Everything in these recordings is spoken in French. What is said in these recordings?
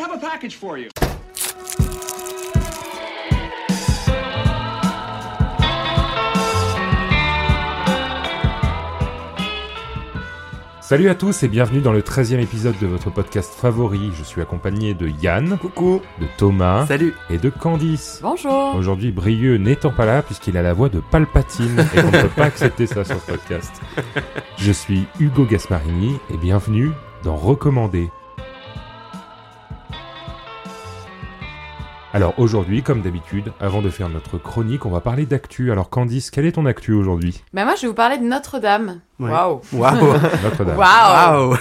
have a package for you. Salut à tous et bienvenue dans le 13e épisode de votre podcast favori. Je suis accompagné de Yann, Coucou de Thomas Salut et de Candice. Bonjour. Aujourd'hui, Brieux n'étant pas là puisqu'il a la voix de Palpatine et qu'on ne peut pas accepter ça sur ce podcast. Je suis Hugo Gasparini et bienvenue dans Recommander. Alors aujourd'hui, comme d'habitude, avant de faire notre chronique, on va parler d'actu. Alors Candice, quelle est ton actu aujourd'hui? Ben moi, je vais vous parler de Notre-Dame. Ouais. Waouh. Waouh Notre-Dame. Waouh. Waouh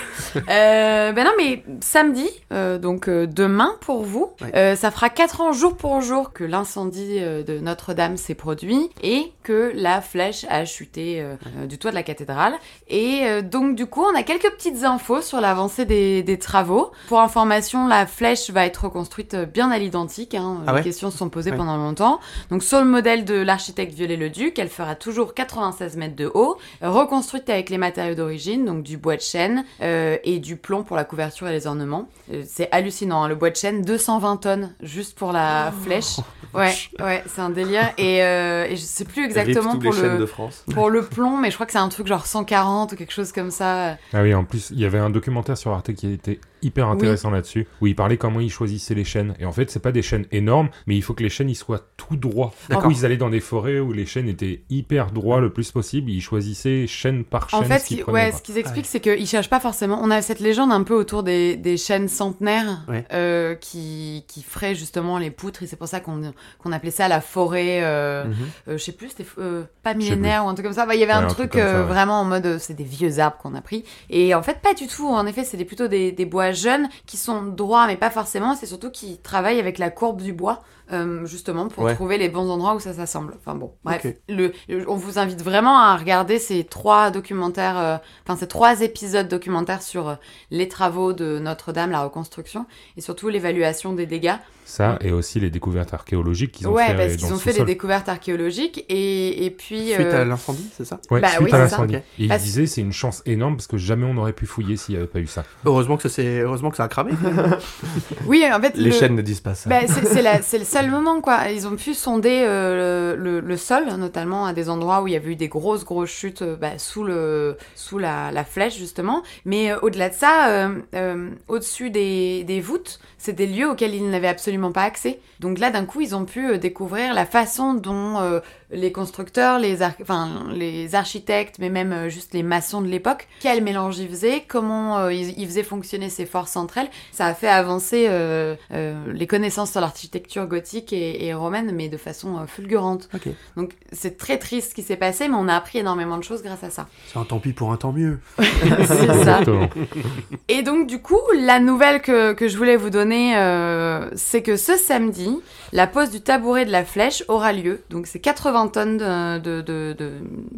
Euh, ben non, mais samedi, euh, donc euh, demain pour vous, Ouais. euh, ça fera 4 ans jour pour jour que l'incendie euh, de Notre-Dame s'est produit et que la flèche a chuté du toit de la cathédrale. Et euh, donc du coup, on a quelques petites infos sur l'avancée des, des travaux. Pour information, la flèche va être reconstruite bien à l'identique. Hein. Ah ouais Les questions se sont posées Ouais. pendant longtemps. Donc sur le modèle de l'architecte Viollet-le-Duc, elle fera toujours 96 mètres de haut, reconstruite avec les matériaux d'origine, donc du bois de chêne euh, et du plomb pour la couverture et les ornements. Euh, c'est hallucinant, hein, le bois de chêne, 220 tonnes juste pour la Oh. flèche. Ouais, ouais, c'est un délire. Et, euh, et je sais plus exactement pour les chaînes de le, France. pour le plomb, mais je crois que c'est un truc genre 140 ou quelque chose comme ça. Ah oui, en plus, il y avait un documentaire sur Arte qui était hyper intéressant là-dessus, où il parlait comment ils choisissaient les chaînes. Et en fait, c'est pas des chaînes énormes, mais il faut que les chaînes ils soient tout droits. Du coup, D'accord. ils allaient dans des forêts où les chaînes étaient hyper droits le plus possible. Ils choisissaient chaîne par chaîne En fait, ce qu'ils ouais, quoi. ce qu'ils expliquent, c'est qu'ils cherchent pas forcément. On a cette légende un peu autour des, des chaînes centenaires Ouais. euh, qui, qui feraient justement les poutres, et c'est pour ça qu'on qu'on appelait ça la forêt. euh, Mhm. euh, je sais plus, c'était euh, pas millénaire ou un truc comme ça. Bah, Il y avait Ouais, un un truc, truc comme ça, ouais. vraiment en mode c'est des vieux arbres qu'on a pris. Et en fait, pas du tout. En effet, c'est des- plutôt des, des bois jeunes qui sont droits, mais pas forcément. C'est surtout qui travaillent avec la courbe du bois. Euh, justement pour Ouais. trouver les bons endroits où ça s'assemble. Enfin bon, bref. Le, on vous invite vraiment à regarder ces trois documentaires, euh, enfin ces trois épisodes documentaires sur euh, les travaux de Notre-Dame, la reconstruction, et surtout l'évaluation des dégâts. Ça, et aussi les découvertes archéologiques qu'ils ont ouais, fait parce qu'ils ont fait des découvertes arhéologiques, et, et puis... Suite euh, à l'incendie, c'est ça? Ouais, Bah suite oui, à c'est l'incendie. ça. Et ils disaient c'est une chance énorme parce que jamais on n'aurait pu fouiller s'il n'y avait pas eu ça. Heureusement que, ça, Heureusement que ça a cramé. Oui, en fait... Les le- chaînes ne disent pas ça. Bah, c'est c'est la- c'est le seul moment, quoi. Ils ont pu sonder euh, le, sol, notamment à des endroits où il y avait eu des grosses, grosses chutes euh, bah, sous, le, sous la, flèche, justement. Mais euh, au-delà de ça, au-dessus des, voûtes, c'est des lieux auxquels ils n'avaient absolument pas accès. Donc là, d'un coup, ils ont pu découvrir la façon dont les constructeurs, les, architectes, mais même juste les maçons de l'époque, quel mélange ils faisaient, comment ils, ils faisaient fonctionner ces forces entre elles. Ça a fait avancer les connaissances sur l'architecture gothique et, et romaine, mais de façon euh, fulgurante. Donc c'est très triste ce qui s'est passé, mais on a appris énormément de choses grâce à ça. C'est un tant pis pour un tant mieux. c'est ça. Et donc, du coup, la nouvelle que, que je voulais vous donner, euh, c'est que ce samedi, la pose du tabouret de la flèche aura lieu. Donc, c'est 80 tonnes de, de, de, de,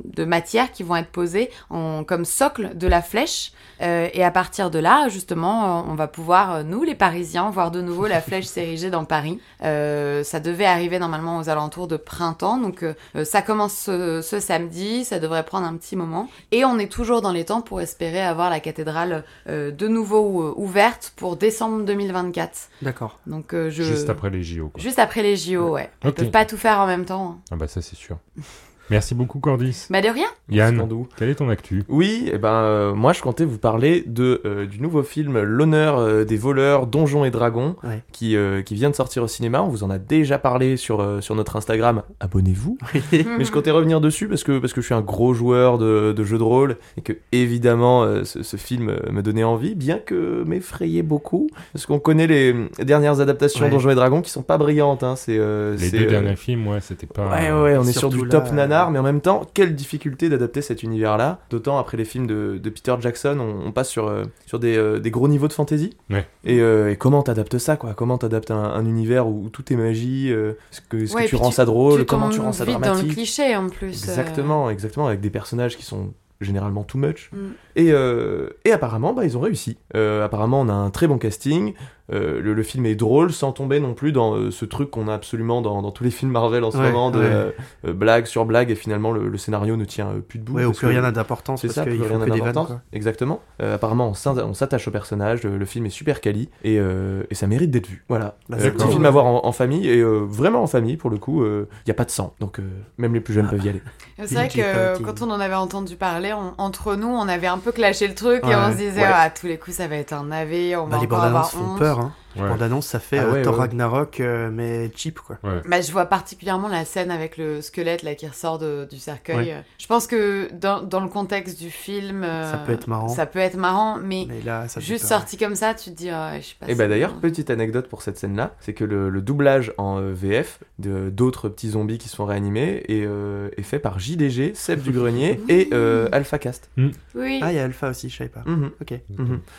de matière qui vont être posées en, comme socle de la flèche. Euh, et à partir de là, justement, euh, on va pouvoir, euh, nous, les Parisiens, voir de nouveau la flèche s'ériger dans Paris. Euh, ça devait arriver normalement aux alentours de printemps. Donc, euh, ça commence ce, ce samedi. Ça devrait prendre un petit moment. Et on est toujours dans les temps pour espérer avoir la cathédrale euh, de nouveau ouverte pour décembre 2024. D'accord. Donc euh, je Juste après les JO. Quoi. Juste après les JO, ouais. Ils Ok. peuvent pas tout faire en même temps. hein. Ah bah ça c'est sûr. Merci beaucoup Cordis. Bah de rien. Yann, quelle est ton actu? Oui, et ben euh, moi je comptais vous parler de euh, du nouveau film L'honneur euh, des voleurs, donjons et dragons, Ouais. qui euh, qui vient de sortir au cinéma. On vous en a déjà parlé sur euh, sur notre Instagram. Abonnez-vous. Mais je comptais revenir dessus parce que parce que je suis un gros joueur de, de jeux de rôle et que évidemment euh, ce, ce film me donnait envie, bien que m'effrayait beaucoup parce qu'on connaît les dernières adaptations Ouais. Donjons et Dragons qui sont pas brillantes. Hein, c'est euh, Les deux euh, derniers films, ouais, c'était pas. Ouais, ouais, on est sur du là, top euh, mais en même temps, quelle difficulté d'adapter cet univers-là. D'autant après les films de, de Peter Jackson, on, on passe sur, euh, sur des, euh, des gros niveaux de fantasy. Ouais. Et, euh, et comment t'adaptes ça, quoi? Comment t'adaptes un, un univers où, où tout est magie euh, Est-ce que, est-ce Ouais, que tu rends tu- ça drôle tu Comment tu rends ça vite dans le dramatique cliché en plus. euh. Exactement, exactement, avec des personnages qui sont généralement too much. Mm. Et, euh, et apparemment, bah, ils ont réussi. Euh, apparemment, on a un très bon casting. Euh, le, le film est drôle sans tomber non plus dans euh, ce truc qu'on a absolument dans, dans tous les films Marvel en ce Ouais, moment, de ouais. euh, blague sur blague, et finalement le, le scénario ne tient euh, plus debout. Ouais, ou parce plus que- rien n'a d'importance c'est parce ça, qu'ils plus font rien d'important. quoi. Exactement. Euh, apparemment, on s'attache au personnage, le, le film est super quali et, euh, et ça mérite d'être vu. Voilà. Bah, Euh, c'est petit film à voir en, en famille et euh, vraiment en famille pour le coup. Il n'y a pas de sang, donc euh, même les plus jeunes Ah. peuvent y aller. C'est vrai PG-13. que quand on en avait entendu parler, on- entre nous, on avait un peu clashé le truc et on se disait, Ouais. ah, à tous les coups, ça va être un navet, on Bah, va les avoir font honte. Peur. Hein. Ouais. bandes annonces, ça fait Ah euh, ouais, Thor ouais. Ragnarok, euh, mais cheap quoi. Bah, je vois particulièrement la scène avec le squelette là qui ressort de- du cercueil. Ouais. Je pense que dans, dans le contexte du film, euh, Ça peut être marrant. Ça peut être marrant, mais, Mais là, ça fait juste peur. sorti comme ça, tu te dis, ah, je sais pas. Et bah d'ailleurs, petite anecdote pour cette scène-là, c'est que le, le doublage en VF de d'autres petits zombies qui sont réanimés est, euh, est fait par JDG, Seb du Grenier et euh, AlphaCast. Oui, Ah, il y a Alpha aussi, je savais pas. Mhm, Ok.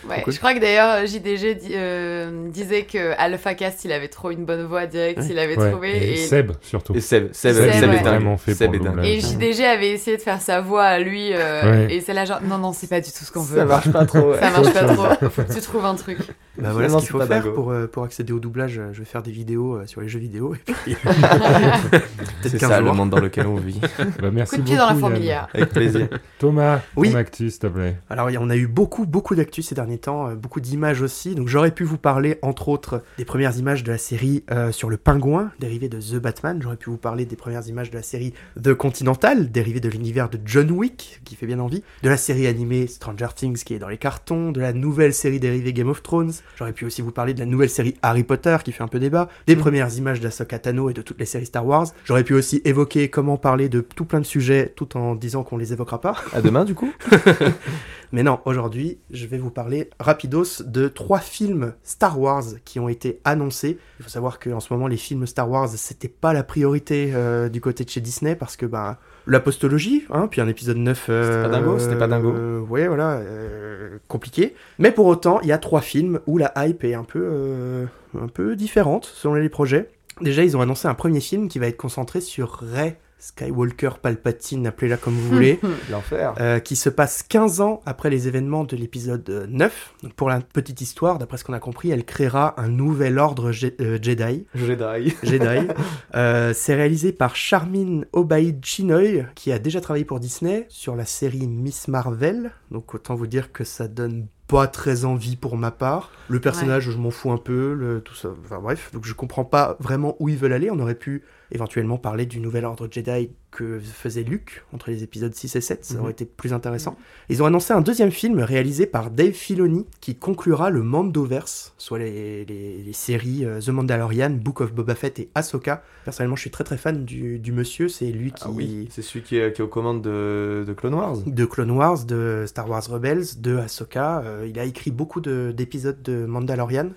ouais, cool. je crois que d'ailleurs JDG di- euh, disait que AlphaCast il avait trop une bonne voix direct, Ouais. il avait Ouais. trouvé. Et, Et, Seb surtout. Et Seb, Seb, Seb, Seb ouais. est dingue. Vraiment fait Seb pour et JDG avait essayé de faire sa voix à lui, euh, Ouais. et c'est là genre, non, non, c'est pas du tout ce qu'on veut. Ça marche pas trop. ouais. Ça marche pas trop. Faut que tu trouves un truc. Bah voilà ce qu'il c'est faut pas faire dingo. pour, euh, pour accéder au doublage. euh, Je vais faire des vidéos euh, sur les jeux vidéo et puis C'est ça 15 le monde dans lequel on vit. Bah, merci Coup de pied dans la fourmilière. Avec plaisir. Thomas, Oui. ton actu, s'il te plaît. Alors on a eu beaucoup beaucoup d'actu ces derniers temps, beaucoup d'images aussi. Donc j'aurais pu vous parler entre autres des premières images de la série euh, sur le pingouin dérivé de The Batman. J'aurais pu vous parler des premières images de la série The Continental dérivé de l'univers de John Wick qui fait bien envie, de la série animée Stranger Things qui est dans les cartons, de la nouvelle série dérivée Game of Thrones. J'aurais pu aussi vous parler de la nouvelle série Harry Potter qui fait un peu débat, des premières images d'Ahsoka Tano et de toutes les séries Star Wars. J'aurais pu aussi évoquer comment parler de tout plein de sujets tout en disant qu'on les évoquera pas. À demain du coup. Mais non, aujourd'hui, je vais vous parler rapidos de trois films Star Wars qui ont été annoncés. Il faut savoir qu'en ce moment, les films Star Wars, c'était pas la priorité euh, du côté de chez Disney parce que, bah, la postologie, hein, puis un épisode 9. euh, C'était pas dingo, c'était pas dingo. euh, ouais, voilà, euh, compliqué. Mais pour autant, il y a trois films où la hype est un peu, euh, un peu différente selon les projets. Déjà, ils ont annoncé un premier film qui va être concentré sur Rey Skywalker Palpatine, appelez-la comme vous voulez. L'enfer. Euh, qui se passe 15 ans après les événements de l'épisode euh, 9. Donc pour la petite histoire, d'après ce qu'on a compris, elle créera un nouvel ordre Je- euh, Jedi. Jedi. Jedi. Euh, c'est réalisé par Charmin Obaid Chinoy, qui a déjà travaillé pour Disney sur la série Miss Marvel. Donc autant vous dire que ça donne pas très envie pour ma part. Le personnage, je m'en fous un peu, le, tout ça. Enfin bref, donc je comprends pas vraiment où ils veulent aller. On aurait pu éventuellement parler du nouvel ordre Jedi que faisait Luke entre les épisodes 6 et 7. Ça Mhm. aurait été plus intéressant. Ils ont annoncé un deuxième film réalisé par Dave Filoni qui conclura le Mandoverse, soit les, les- les séries euh, The Mandalorian, Book of Boba Fett et Ahsoka. Personnellement, je suis très très fan du, du monsieur. C'est lui qui Ah oui. C'est celui qui est, qui est aux commandes de, de Clone Wars. de Clone Wars, de Star Wars Rebels, de Ahsoka. Euh, il a écrit beaucoup de- d'épisodes de, Mandalorian.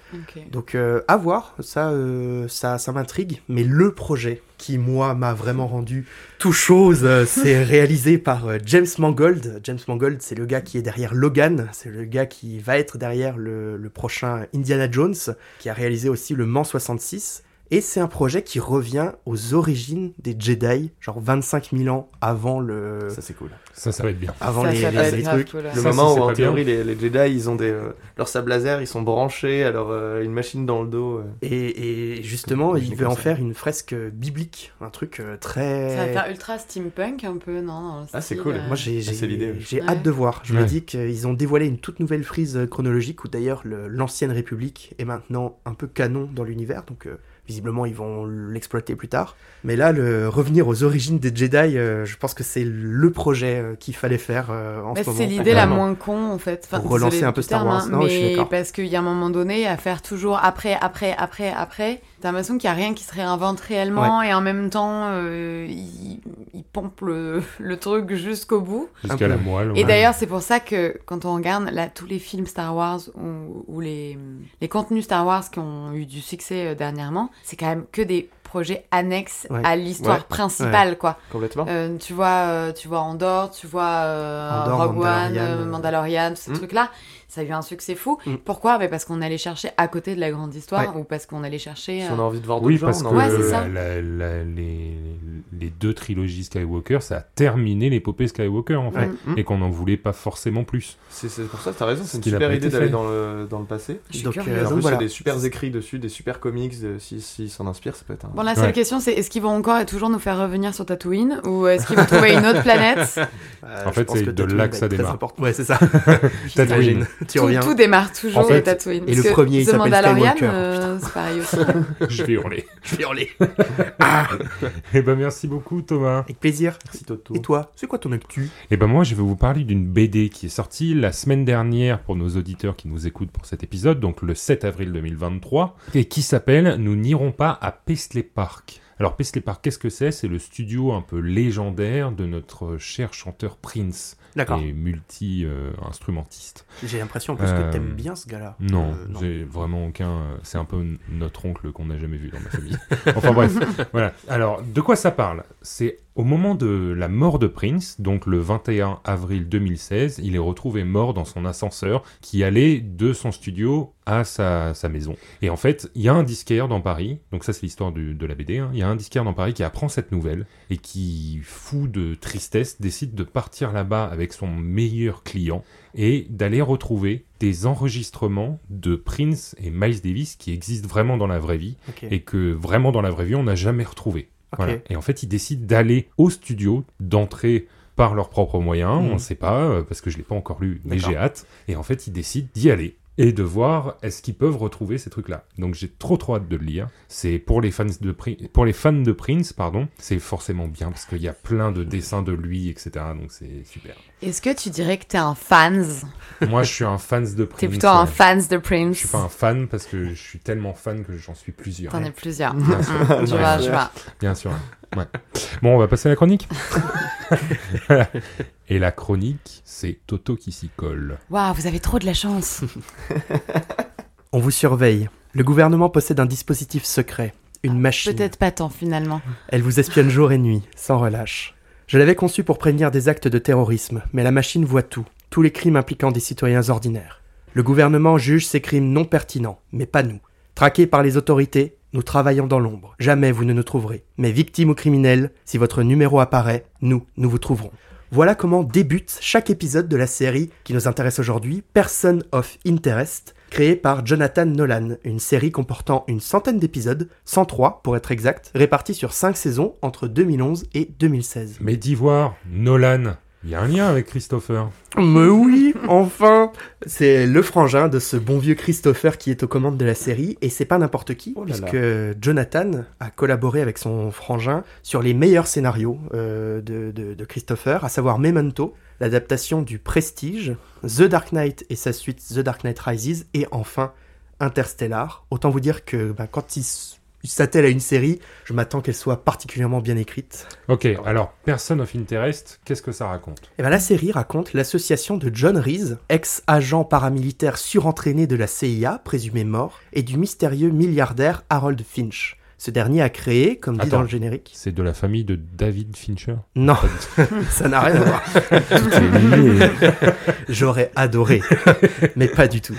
Donc euh, à voir, ça, euh, ça, ça m'intrigue. Mais le projet qui moi m'a vraiment rendu tout chose, euh, c'est réalisé par euh, James Mangold. James Mangold, c'est le gars qui est derrière Logan, c'est le gars qui va être derrière le, le prochain Indiana Jones, qui a réalisé aussi le Mans 66. Et c'est un projet qui revient aux origines des Jedi, genre 25 000 ans avant le, Ça c'est cool. Ça, ça va être bien. avant Ça, les, ça les- trucs. cool. Le Ça, moment où en théorie les, les Jedi ils ont des euh, leur sable laser, ils sont branchés à leur euh, une machine dans le dos. euh. Et, et justement, il veut en faire une fresque biblique, un truc euh, très. Ça va faire ultra steampunk un peu, non Ah, c'est cool. euh, Moi, j'ai Ah, j'ai- c'est l'idée, oui. j'ai Ouais. hâte de voir. Je me dis qu'ils ont dévoilé une toute nouvelle frise chronologique où d'ailleurs le- l'ancienne République est maintenant un peu canon dans l'univers. Donc euh, visiblement, ils vont l'exploiter plus tard. Mais là, le revenir aux origines des Jedi, euh, je pense que c'est le projet euh, qu'il fallait faire euh, en Bah, ce moment. c'est l'idée la moins con en fait. Pour relancer un peu Star terme, Wars. hein, Non, je suis mais d'accord. parce qu'il y a un moment donné à faire toujours après, après, après, après. T'as l'impression qu'il y a rien qui se réinvente réellement et en même temps euh, il, il pompe le, le truc jusqu'au bout. Jusqu'à Un la moelle. Et d'ailleurs, c'est pour ça que quand on regarde là, tous les films Star Wars ou, ou les, les contenus Star Wars qui ont eu du succès euh, dernièrement, c'est quand même que des projet annexe Ouais. à l'histoire Ouais. principale, quoi. Complètement. Euh, tu vois, euh, tu vois Andorre, tu vois euh, Andorre, Rogue One, Mandalorian. Mandalorian, tous ces Mm. trucs-là. Ça a eu un succès fou. Mm. Pourquoi? Mais Parce qu'on allait chercher à côté de la grande histoire Ouais. ou parce qu'on allait chercher. Si euh, on a envie de voir Oui, d'autres gens, parce on a que envie Ouais, de- c'est ça. la- la- les, les deux trilogies Skywalker, ça a terminé l'épopée Skywalker en fait, Mm. Et qu'on n'en voulait pas forcément plus. C'est c'est pour ça, t'as raison, c'est une super idée d'aller dans le, dans le passé. Je suis Donc, euh, donc plus, voilà. il y a des super écrits dessus, des super comics, de- si s'ils s'en inspirent, ça peut être un... Bon, la seule Ouais. question, c'est est-ce qu'ils vont encore et toujours nous faire revenir sur Tatooine ou est-ce qu'ils vont trouver une autre planète? Euh, En fait, c'est de là que ça démarre. important. Ouais, c'est ça. Tatooine. Tu tout, reviens. tout démarre toujours En fait- de Tatooine. Et le premier, il The s'appelle Mandalorian, Skywalker. euh, c'est pareil aussi. Je vais hurler. Je vais hurler. Eh ben merci beaucoup Thomas. Avec plaisir. Merci Toto. Et toi, c'est quoi ton actu? Eh ben moi, je vais vous parler d'une BD qui est sortie la semaine dernière pour nos auditeurs qui nous écoutent pour cet épisode, donc le 7 avril 2023, et qui s'appelle Nous n'irons pas à Paisley Park. Alors Paisley Park, qu'est-ce que c'est? C'est le studio un peu légendaire de notre cher chanteur Prince D'accord. et multi-instrumentiste. J'ai l'impression en plus Euh, que t'aimes bien ce gars-là. non, Euh, non. j'ai vraiment aucun. euh, C'est un peu notre oncle qu'on n'a jamais vu dans ma famille. enfin bref, voilà. Alors, de quoi ça parle? C'est au moment de la mort de Prince, donc le 21 avril 2016, il est retrouvé mort dans son ascenseur qui allait de son studio à sa, sa maison. Et en fait, il y a un disquaire dans Paris, donc ça c'est l'histoire de la BD, hein. il y a un disquaire dans Paris qui apprend cette nouvelle et qui, fou de tristesse, décide de partir là-bas avec son meilleur client et d'aller retrouver des enregistrements de Prince et Miles Davis qui existent vraiment dans la vraie vie et que vraiment dans la vraie vie on n'a jamais retrouvé. Voilà. Et en fait ils décident d'aller au studio, d'entrer par leurs propres moyens, Mhm. on ne sait pas euh, parce que je l'ai pas encore lu, mais j'ai hâte. Et en fait ils décident d'y aller et de voir est-ce qu'ils peuvent retrouver ces trucs-là. Donc j'ai trop trop hâte de le lire. C'est pour les fans de Pri- pour les fans de Prince, pardon, c'est forcément bien parce qu'il y a plein de dessins de lui, etc. Donc c'est super. Est-ce que tu dirais que t'es un fans? Moi, je suis un fan de Prince. T'es plutôt un ouais. fans de Je Prince suis pas un fan parce que je suis tellement fan que j'en suis plusieurs. T'en as plusieurs. Bien sûr. Je vois, je vois. Bien sûr. ouais. Bon, on va passer à la chronique. Et la chronique, c'est Toto qui s'y colle. Waouh, vous avez trop de la chance. On vous surveille. Le gouvernement possède un dispositif secret, une machine. Peut-être pas tant finalement. Elle vous espionne jour et nuit, sans relâche. Je l'avais conçue pour prévenir des actes de terrorisme, mais la machine voit tout, tous les crimes impliquant des citoyens ordinaires. Le gouvernement juge ces crimes non pertinents, mais pas nous. Traqués par les autorités, nous travaillons dans l'ombre. Jamais vous ne nous trouverez. Mais victimes ou criminels, si votre numéro apparaît, nous, nous vous trouverons. Voilà comment débute chaque épisode de la série qui nous intéresse aujourd'hui, Person of Interest, créée par Jonathan Nolan, une série comportant une centaine d'épisodes, 103 pour être exact, répartis sur 5 saisons entre 2011 et 2016. Mais d'Ivoire, Nolan, il y a un lien avec Christopher. Mais oui, enfin C'est le frangin de ce bon vieux Christopher qui est aux commandes de la série, et c'est pas n'importe qui, Oh là là. puisque Jonathan a collaboré avec son frangin sur les meilleurs scénarios euh, de, de- de Christopher, à savoir Memento, l'adaptation du Prestige, The Dark Knight et sa suite The Dark Knight Rises, et enfin Interstellar. Autant vous dire que ben, quand il s'attelle à une série, je m'attends qu'elle soit particulièrement bien écrite. Ok, alors, Person of Interest, qu'est-ce que ça raconte? Eh ben, la série raconte l'association de John Reese, ex-agent paramilitaire surentraîné de la CIA, présumé mort, et du mystérieux milliardaire Harold Finch. Ce dernier a créé, comme dit dans le générique. C'est de la famille de David Fincher? Non, ça n'a rien à voir. J'aurais adoré, mais pas du tout.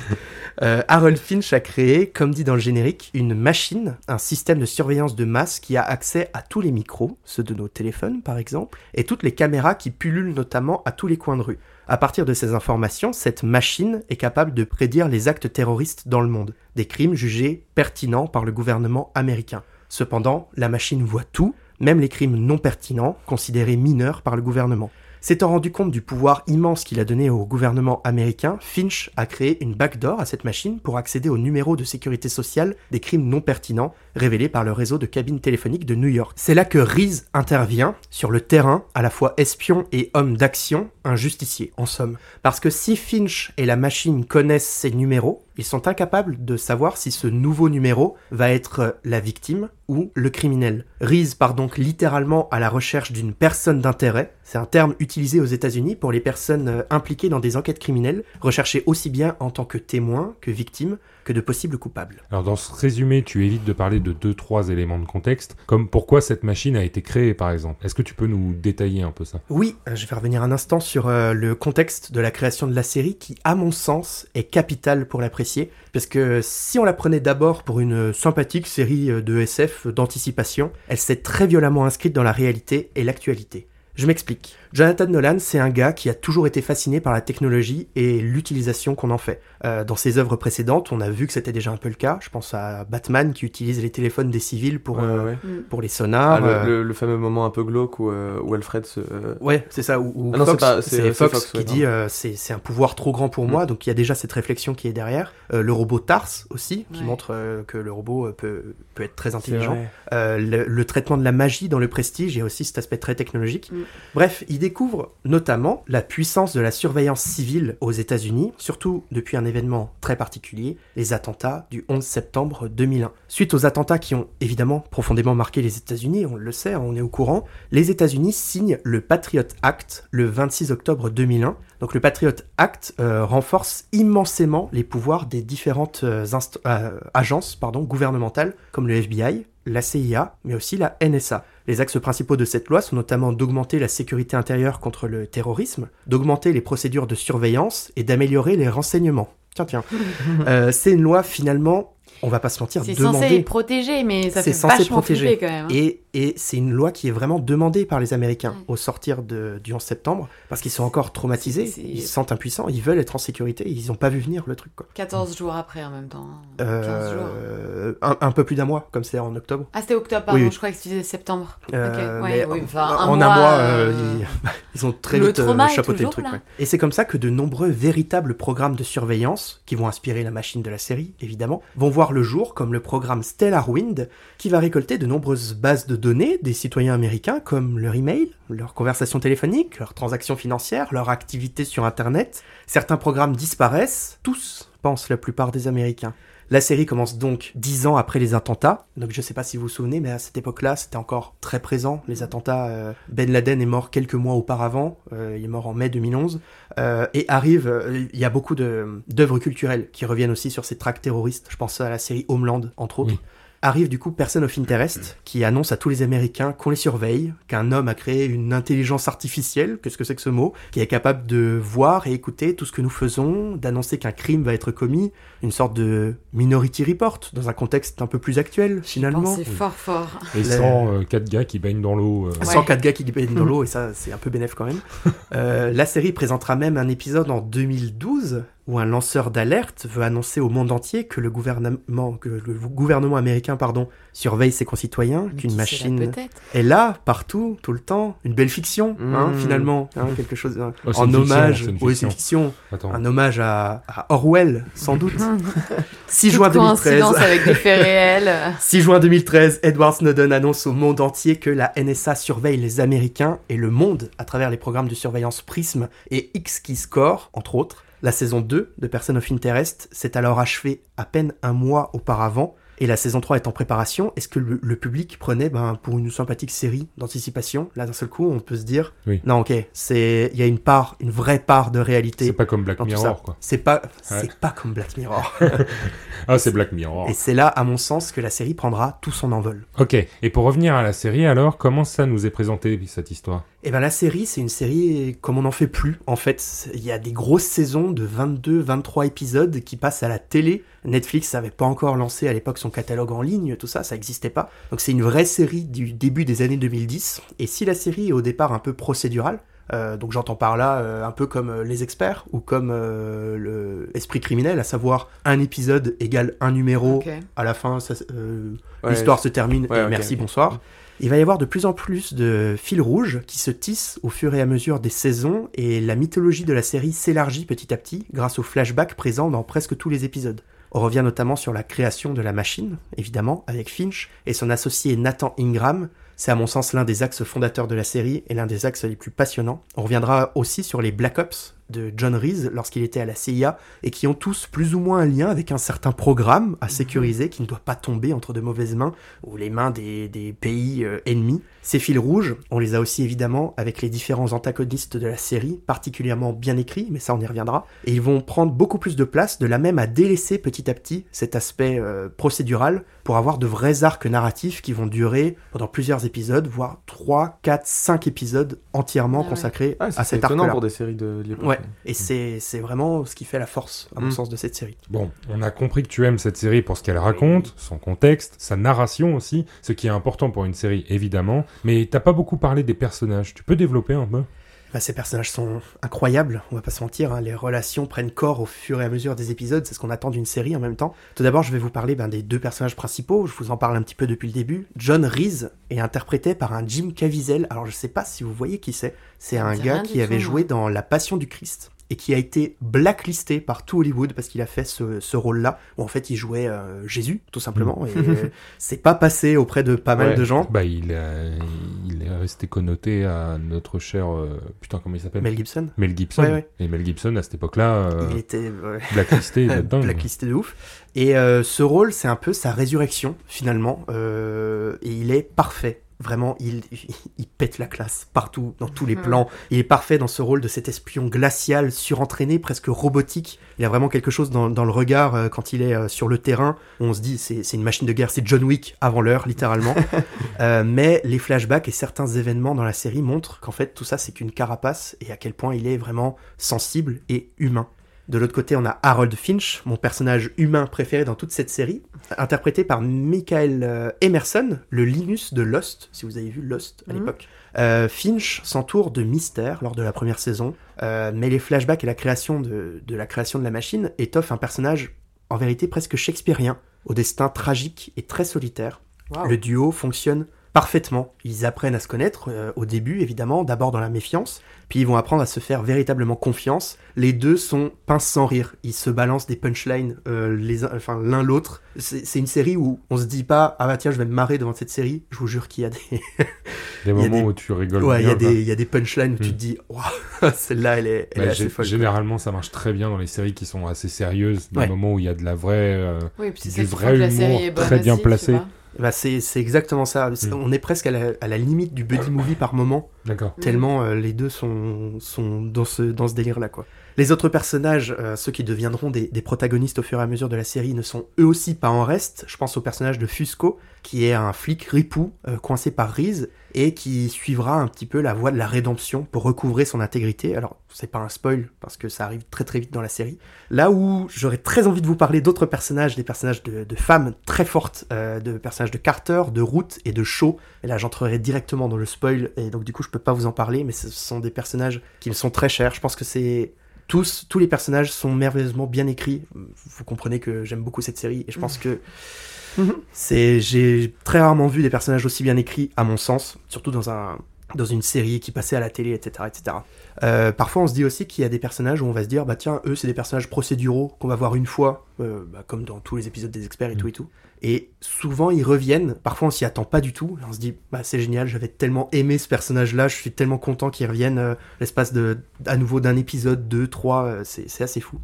Euh, Harold Finch a créé, comme dit dans le générique, une machine, un système de surveillance de masse qui a accès à tous les micros, ceux de nos téléphones par exemple, et toutes les caméras qui pullulent notamment à tous les coins de rue. À partir de ces informations, cette machine est capable de prédire les actes terroristes dans le monde, des crimes jugés pertinents par le gouvernement américain. Cependant, la machine voit tout, même les crimes non pertinents, considérés mineurs par le gouvernement. S'étant rendu compte du pouvoir immense qu'il a donné au gouvernement américain, Finch a créé une backdoor à cette machine pour accéder au numéro de sécurité sociale des crimes non pertinents révélés par le réseau de cabines téléphoniques de New York. C'est là que Reese intervient sur le terrain, à la fois espion et homme d'action, un justicier, en somme. Parce que si Finch et la machine connaissent ces numéros, ils sont incapables de savoir si ce nouveau numéro va être la victime ou le criminel. Reese part donc littéralement à la recherche d'une personne d'intérêt. C'est un terme utilisé aux États-Unis pour les personnes impliquées dans des enquêtes criminelles, recherchées aussi bien en tant que témoins que victimes que de possibles coupables. Alors dans ce résumé, tu évites de parler de deux trois éléments de contexte, comme pourquoi cette machine a été créée par exemple. Est-ce que tu peux nous détailler un peu ça? Oui, euh, je vais revenir un instant sur euh, le contexte de la création de la série qui, à mon sens, est capital pour l'apprécier, parce que si on la prenait d'abord pour une sympathique série euh, de SF d'anticipation, elle s'est très violemment inscrite dans la réalité et l'actualité. Je m'explique. Jonathan Nolan, c'est un gars qui a toujours été fasciné par la technologie et l'utilisation qu'on en fait. Euh, dans ses œuvres précédentes, on a vu que c'était déjà un peu le cas. Je pense à Batman qui utilise les téléphones des civils pour, Ouais, euh, ouais. pour les Ah, sonars. le, euh, le- le fameux moment un peu glauque où, où Alfred se. Ouais, c'est ça. Ou Ah non, c'est pas- c'est- Fox, ouais, qui dit euh, c'est c'est un pouvoir trop grand pour Mm. moi. Donc il y a déjà cette réflexion qui est derrière. Euh, le robot Tars aussi, qui montre euh, que le robot peut, peut être très intelligent. Euh, le traitement de la magie dans le prestige et aussi cet aspect très technologique. Mm. Bref, il découvre notamment la puissance de la surveillance civile aux États-Unis, surtout depuis un événement très particulier, les attentats du 11 septembre 2001. Suite aux attentats qui ont évidemment profondément marqué les États-Unis, on le sait, on est au courant, les États-Unis signent le Patriot Act le 26 octobre 2001. Donc le Patriot Act euh, renforce immensément les pouvoirs des différentes euh, euh, agences gouvernementales comme le FBI, la CIA, mais aussi la NSA. Les axes principaux de cette loi sont notamment d'augmenter la sécurité intérieure contre le terrorisme, d'augmenter les procédures de surveillance et d'améliorer les renseignements. Tiens, tiens. Euh, c'est une loi finalement, on va pas se mentir, C'est censé protéger, mais ça C'est fait censé vachement protéger. flipper quand même. hein. Et, et c'est une loi qui est vraiment demandée par les Américains au sortir de, du 11 septembre, parce qu'ils sont encore traumatisés, ils se sentent impuissants, ils veulent être en sécurité, ils n'ont pas vu venir le truc. Quoi. 14 jours après en même temps. hein. 15 jours. Euh, un, un peu plus d'un mois, comme c'est en octobre. Ah, c'était octobre, pardon, oui. je crois que disais septembre. Euh, ouais, oui, en- enfin, un en mois, un mois, euh, euh, ils, ils ont très le vite euh, chapeauté le truc. ouais. Et c'est comme ça que de nombreux véritables programmes de surveillance, qui vont inspirer la machine de la série, évidemment, vont voir le jour, comme le programme Stellar Wind, qui va récolter de nombreuses bases de données des citoyens américains, comme leur email, leurs conversations téléphoniques, leurs transactions financières, leur activité sur Internet. Certains programmes disparaissent, tous, pensent la plupart des Américains. La série commence donc dix ans après les attentats. Donc je sais pas si vous vous souvenez, mais à cette époque-là, c'était encore très présent. Les attentats, euh, Ben Laden est mort quelques mois auparavant. Euh, il est mort en mai 2011. Euh, et arrive, il y a beaucoup d'œuvres culturelles qui reviennent aussi sur ces tracts terroristes. Je pense à la série Homeland, entre autres. Arrive du coup Person of Interest, qui annonce à tous les Américains qu'on les surveille, qu'un homme a créé une intelligence artificielle, qu'est-ce que c'est que ce mot, qui est capable de voir et écouter tout ce que nous faisons, d'annoncer qu'un crime va être commis, une sorte de Minority Report, dans un contexte un peu plus actuel, finalement. C'est fort fort. Et sans euh, quatre gars qui baignent dans l'eau. euh, Ouais. 104 gars qui baignent dans l'eau, et ça, c'est un peu bénéf quand même. Euh, la série présentera même un épisode en 2012 où un lanceur d'alerte veut annoncer au monde entier que le gouvernement, que le gouvernement américain pardon, surveille ses concitoyens, qu'une machine est là, partout, tout le temps. Une belle fiction, hein, Mm. finalement. hein, quelque chose hein, Oh, en hommage. c'est fiction. Un hommage à, à Orwell, sans doute. 6 juin Toute 2013. coïncidence avec des faits réels. 6 juin 2013, Edward Snowden annonce au monde entier que la NSA surveille les Américains et le monde à travers les programmes de surveillance Prism et X-Keyscore, entre autres. La saison 2 de Person of Interest s'est alors achevée à peine un mois auparavant. Et la saison 3 est en préparation. Est-ce que le, le public prenait ben, pour une sympathique série d'anticipation Là, d'un seul coup, on peut se dire Oui. non, ok, c'est il y a une part, une vraie part de C'est réalité pas comme Black Mirror, quoi. C'est pas, Ouais. c'est pas comme Black Mirror. Ah, c'est Black Mirror. Et c'est là, à mon sens, que la série prendra tout son envol. Ok, et pour revenir à la série, alors, comment ça nous est présenté, cette histoire? Et ben la série, c'est une série comme on n'en fait plus. En fait, il y a des grosses saisons de 22, 23 épisodes qui passent à la télé. Netflix n'avait pas encore lancé à l'époque son catalogue en ligne, tout ça, ça n'existait pas. Donc c'est une vraie série du début des années 2010. Et si la série est au départ un peu procédurale, euh, donc j'entends par là euh, un peu comme euh, les experts ou comme euh, le esprit criminel, à savoir un épisode égale un numéro. À la fin, euh, Ouais, l'histoire se termine Ouais, et ok, merci, bonsoir. Il va y avoir de plus en plus de fils rouges qui se tissent au fur et à mesure des saisons et la mythologie de la série s'élargit petit à petit grâce aux flashbacks présents dans presque tous les épisodes. On revient notamment sur la création de la machine, évidemment, avec Finch et son associé Nathan Ingram. C'est à mon sens l'un des axes fondateurs de la série et l'un des axes les plus passionnants. On reviendra aussi sur les Black Ops de John Reese lorsqu'il était à la CIA et qui ont tous plus ou moins un lien avec un certain programme à sécuriser qui ne doit pas tomber entre de mauvaises mains ou les mains des, des pays euh, ennemis. Ces fils rouges, on les a aussi évidemment avec les différents antagonistes de la série, particulièrement bien écrits, mais ça on y reviendra. Et ils vont prendre beaucoup plus de place, de la même à délaisser petit à petit cet aspect euh, procédural pour avoir de vrais arcs narratifs qui vont durer pendant plusieurs épisodes, voire 3, 4, 5 épisodes entièrement Ah ouais. consacrés Ah, à c'est cet étonnant arc-là. pour des séries de, de l'époque. Ouais, et c'est c'est vraiment ce qui fait la force, à mon Mm. sens, de cette série. Bon, on a compris que tu aimes cette série pour ce qu'elle raconte, son contexte, sa narration aussi, ce qui est important pour une série évidemment, mais t'as pas beaucoup parlé des personnages, tu peux développer un peu? Bah, ces personnages sont incroyables, on va pas se mentir, hein, les relations prennent corps au fur et à mesure des épisodes, c'est ce qu'on attend d'une série en même temps. Tout d'abord, je vais vous parler ben, des deux personnages principaux, je vous en parle un petit peu depuis le début. John Reese est interprété par un Jim Caviezel, alors je sais pas si vous voyez qui c'est, c'est un gars qui avait tout, joué dans La Passion du Christ et qui a été blacklisté par tout Hollywood parce qu'il a fait ce, ce rôle-là, où en fait il jouait euh, Jésus, tout simplement, et euh, c'est pas passé auprès de pas mal Ouais. de gens. Bah il, a- il est resté connoté à notre cher... euh, putain comment il s'appelle? Mel Gibson, Mel Gibson. Ouais, ouais. Et Mel Gibson à cette époque-là, euh, il était... ouais. blacklisté, là-dedans. blacklisté de ouf. Et euh, ce rôle, c'est un peu sa résurrection, finalement. Euh, et il est parfait. Vraiment, il, il pète la classe partout, dans tous les Mhm. plans. Il est parfait dans ce rôle de cet espion glacial, surentraîné, presque robotique. Il y a vraiment quelque chose dans, dans le regard euh, quand il est euh, sur le terrain. On se dit, c'est c'est une machine de guerre, c'est John Wick avant l'heure, littéralement. Euh, mais les flashbacks et certains événements dans la série montrent qu'en fait, tout ça, c'est qu'une carapace et à quel point il est vraiment sensible et humain. De l'autre côté, on a Harold Finch, mon personnage humain préféré dans toute cette série, interprété par Michael euh, Emerson, le Linus de Lost, si vous avez vu Lost à Mhm. l'époque. Euh, Finch s'entoure de mystères lors de la première saison, euh, mais les flashbacks et la création de, de la création de la machine étoffent un personnage en vérité presque shakespearien, au destin tragique et très solitaire. Le duo fonctionne parfaitement. Ils apprennent à se connaître euh, au début, évidemment, d'abord dans la méfiance, puis ils vont apprendre à se faire véritablement confiance. Les deux sont pince sans rire. Ils se balancent des punchlines euh, les uns- enfin, l'un l'autre. C'est c'est une série où on se dit pas ah bah tiens je vais me marrer devant cette série. Je vous jure qu'il y a des moments des- où tu rigoles ouais il y a bien, des il y a des punchlines où tu Mm. te dis waouh celle-là elle est elle Bah, est assez folle. quoi. généralement, ça marche très bien dans les séries qui sont assez sérieuses, des Ouais. moments où il y a de la vraie. euh, Oui, puis c'est Du vrai que la humour série est bonne très bien aussi, tu placé. Bah, c'est c'est exactement ça. C'est- Mm. On est presque à la, à la limite du buddy movie par moment. D'accord. Tellement euh, les deux sont, sont dans ce, dans ce délire-là, quoi. Les autres personnages, euh, ceux qui deviendront des, protagonistes au fur et à mesure de la série, ne sont eux aussi pas en reste. Je pense au personnage de Fusco, qui est un flic ripou, euh, coincé par Reese, et qui suivra un petit peu la voie de la rédemption pour recouvrer son intégrité. Alors, c'est pas un spoil, parce que ça arrive très très vite dans la série. Là où j'aurais très envie de vous parler d'autres personnages, des personnages de, de femmes très fortes, euh, de personnages de Carter, de Root et de Shaw. Et là, j'entrerai directement dans le spoil, et donc du coup, je peux pas vous en parler, mais ce sont des personnages qui me sont très chers. Je pense que c'est tous, tous les personnages sont merveilleusement bien écrits. Vous comprenez que j'aime beaucoup cette série, et je pense que c'est, j'ai très rarement vu des personnages aussi bien écrits, à mon sens, surtout dans un, dans une série qui passait à la télé, etc., etc. Euh, parfois, on se dit aussi qu'il y a des personnages où on va se dire, bah tiens, eux, c'est des personnages procéduraux qu'on va voir une fois, euh, bah, comme dans tous les épisodes des experts et Mm. tout et tout. Et souvent, ils reviennent. Parfois, on s'y attend pas du tout. On se dit, bah c'est génial, j'avais tellement aimé ce personnage-là, je suis tellement content qu'il revienne euh, l'espace de, à nouveau d'un épisode, deux, trois. euh, c'est, assez fou.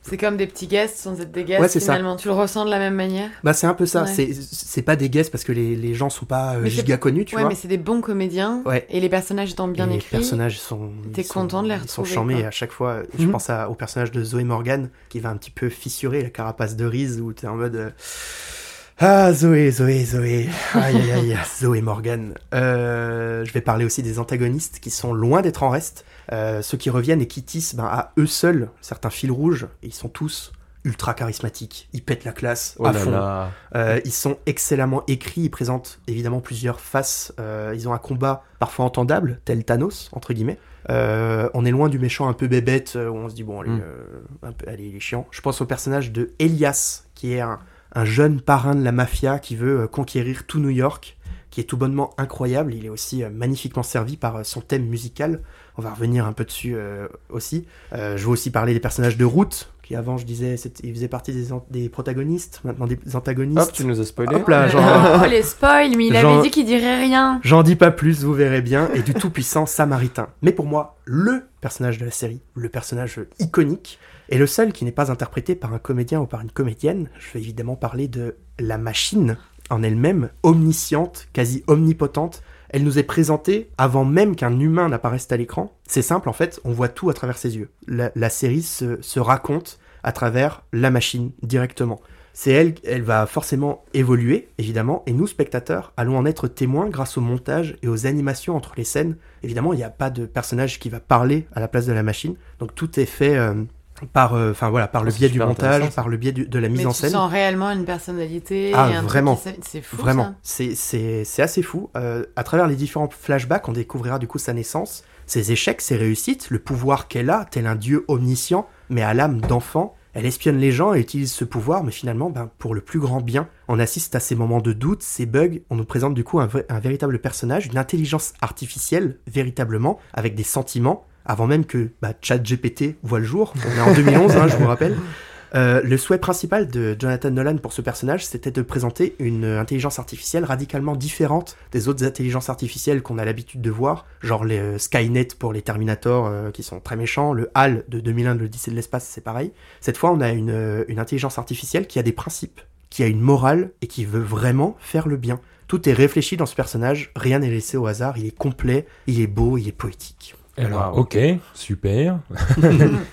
C'est comme des petits guests sans être des guests, Ouais, c'est ça. finalement. Tu le ressens de la même manière? Bah, c'est un peu ça. Ouais. C'est, c'est pas des guests parce que les, les gens sont pas euh, giga connus, tu ouais, vois. mais c'est des bons comédiens. Ouais. Et les personnages étant bien Et écrits. Les personnages sont. T'es content de les Ils sont retrouver, charmés à chaque fois. Je Mhm. pense à- au personnage de Zoé Morgan qui va un petit peu fissurer la carapace de Reese où t'es en mode. euh, Ah, Zoé, Zoé, Zoé. Aïe, aïe, aïe, Zoé Morgan. Euh, je vais parler aussi des antagonistes qui sont loin d'être en reste. Euh, ceux qui reviennent et qui tissent ben, à eux seuls certains fils rouges. Et ils sont tous ultra charismatiques. Ils pètent la classe Oh à là fond. là. Euh, ils sont excellemment écrits, ils présentent évidemment plusieurs faces. Ils ont un combat parfois entendable, tel Thanos, entre guillemets. Euh, on est loin du méchant un peu bébête, où on se dit, bon, allez, Mm. euh, un peu, allez, il est chiant. Je pense au personnage de Elias, qui est un, un jeune parrain de la mafia qui veut euh, conquérir tout New York, qui est tout bonnement incroyable. Il est aussi euh, magnifiquement servi par euh, son thème musical. On va revenir un peu dessus euh, aussi. Euh, je veux aussi parler des personnages de Root, qui avant je disais il faisait partie des, protagonistes, maintenant des antagonistes. Hop, tu nous as spoilé. Hop là, Oh, genre, les spoils, mais il Genre- avait dit qu'il dirait rien. J'en dis pas plus, vous verrez bien, et du tout-puissant Samaritain. Mais pour moi, le personnage de la série, le personnage iconique, est le seul qui n'est pas interprété par un comédien ou par une comédienne. Je vais évidemment parler de la machine en elle-même, omnisciente, quasi omnipotente. Elle nous est présentée avant même qu'un humain n'apparaisse à l'écran. C'est simple, en fait, on voit tout à travers ses yeux. La, série se, se raconte à travers la machine directement. C'est elle, elle va forcément évoluer, évidemment, et nous, spectateurs, allons en être témoins grâce au montage et aux animations entre les scènes. Évidemment, il n'y a pas de personnage qui va parler à la place de la machine, donc tout est fait euh, par, euh, enfin voilà, par le biais du montage, par le biais du- de la mise mais en tu scène. sens réellement une personnalité. Ah, et un truc vraiment. C'est fou. Vraiment, c'est- c'est c'est assez fou. Euh, à travers les différents flashbacks, on découvrira du coup sa naissance, ses échecs, ses réussites, le pouvoir qu'elle a, tel un dieu omniscient, mais à l'âme d'enfant. Elle espionne les gens et utilise ce pouvoir, mais finalement, ben, pour le plus grand bien. On assiste à ces moments de doute, ces bugs. On nous présente du coup un véritable personnage, une intelligence artificielle, véritablement, avec des sentiments, avant même que bah, ChatGPT voit le jour. On est en 2011, hein, je vous rappelle. Euh, le souhait principal de Jonathan Nolan pour ce personnage, c'était de présenter une intelligence artificielle radicalement différente des autres intelligences artificielles qu'on a l'habitude de voir, genre les euh, Skynet pour les Terminator euh, qui sont très méchants, le HAL de 2001 de l'Odyssée de l'espace, c'est pareil. Cette fois, on a euh, une intelligence artificielle qui a des principes, qui a une morale et qui veut vraiment faire le bien. Tout est réfléchi dans ce personnage, rien n'est laissé au hasard, il est complet, il est beau, il est poétique. Alors, Wow. ok, super.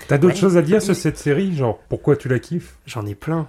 T'as d'autres Ouais. choses à dire sur cette série Genre, pourquoi tu la kiffes? J'en ai plein,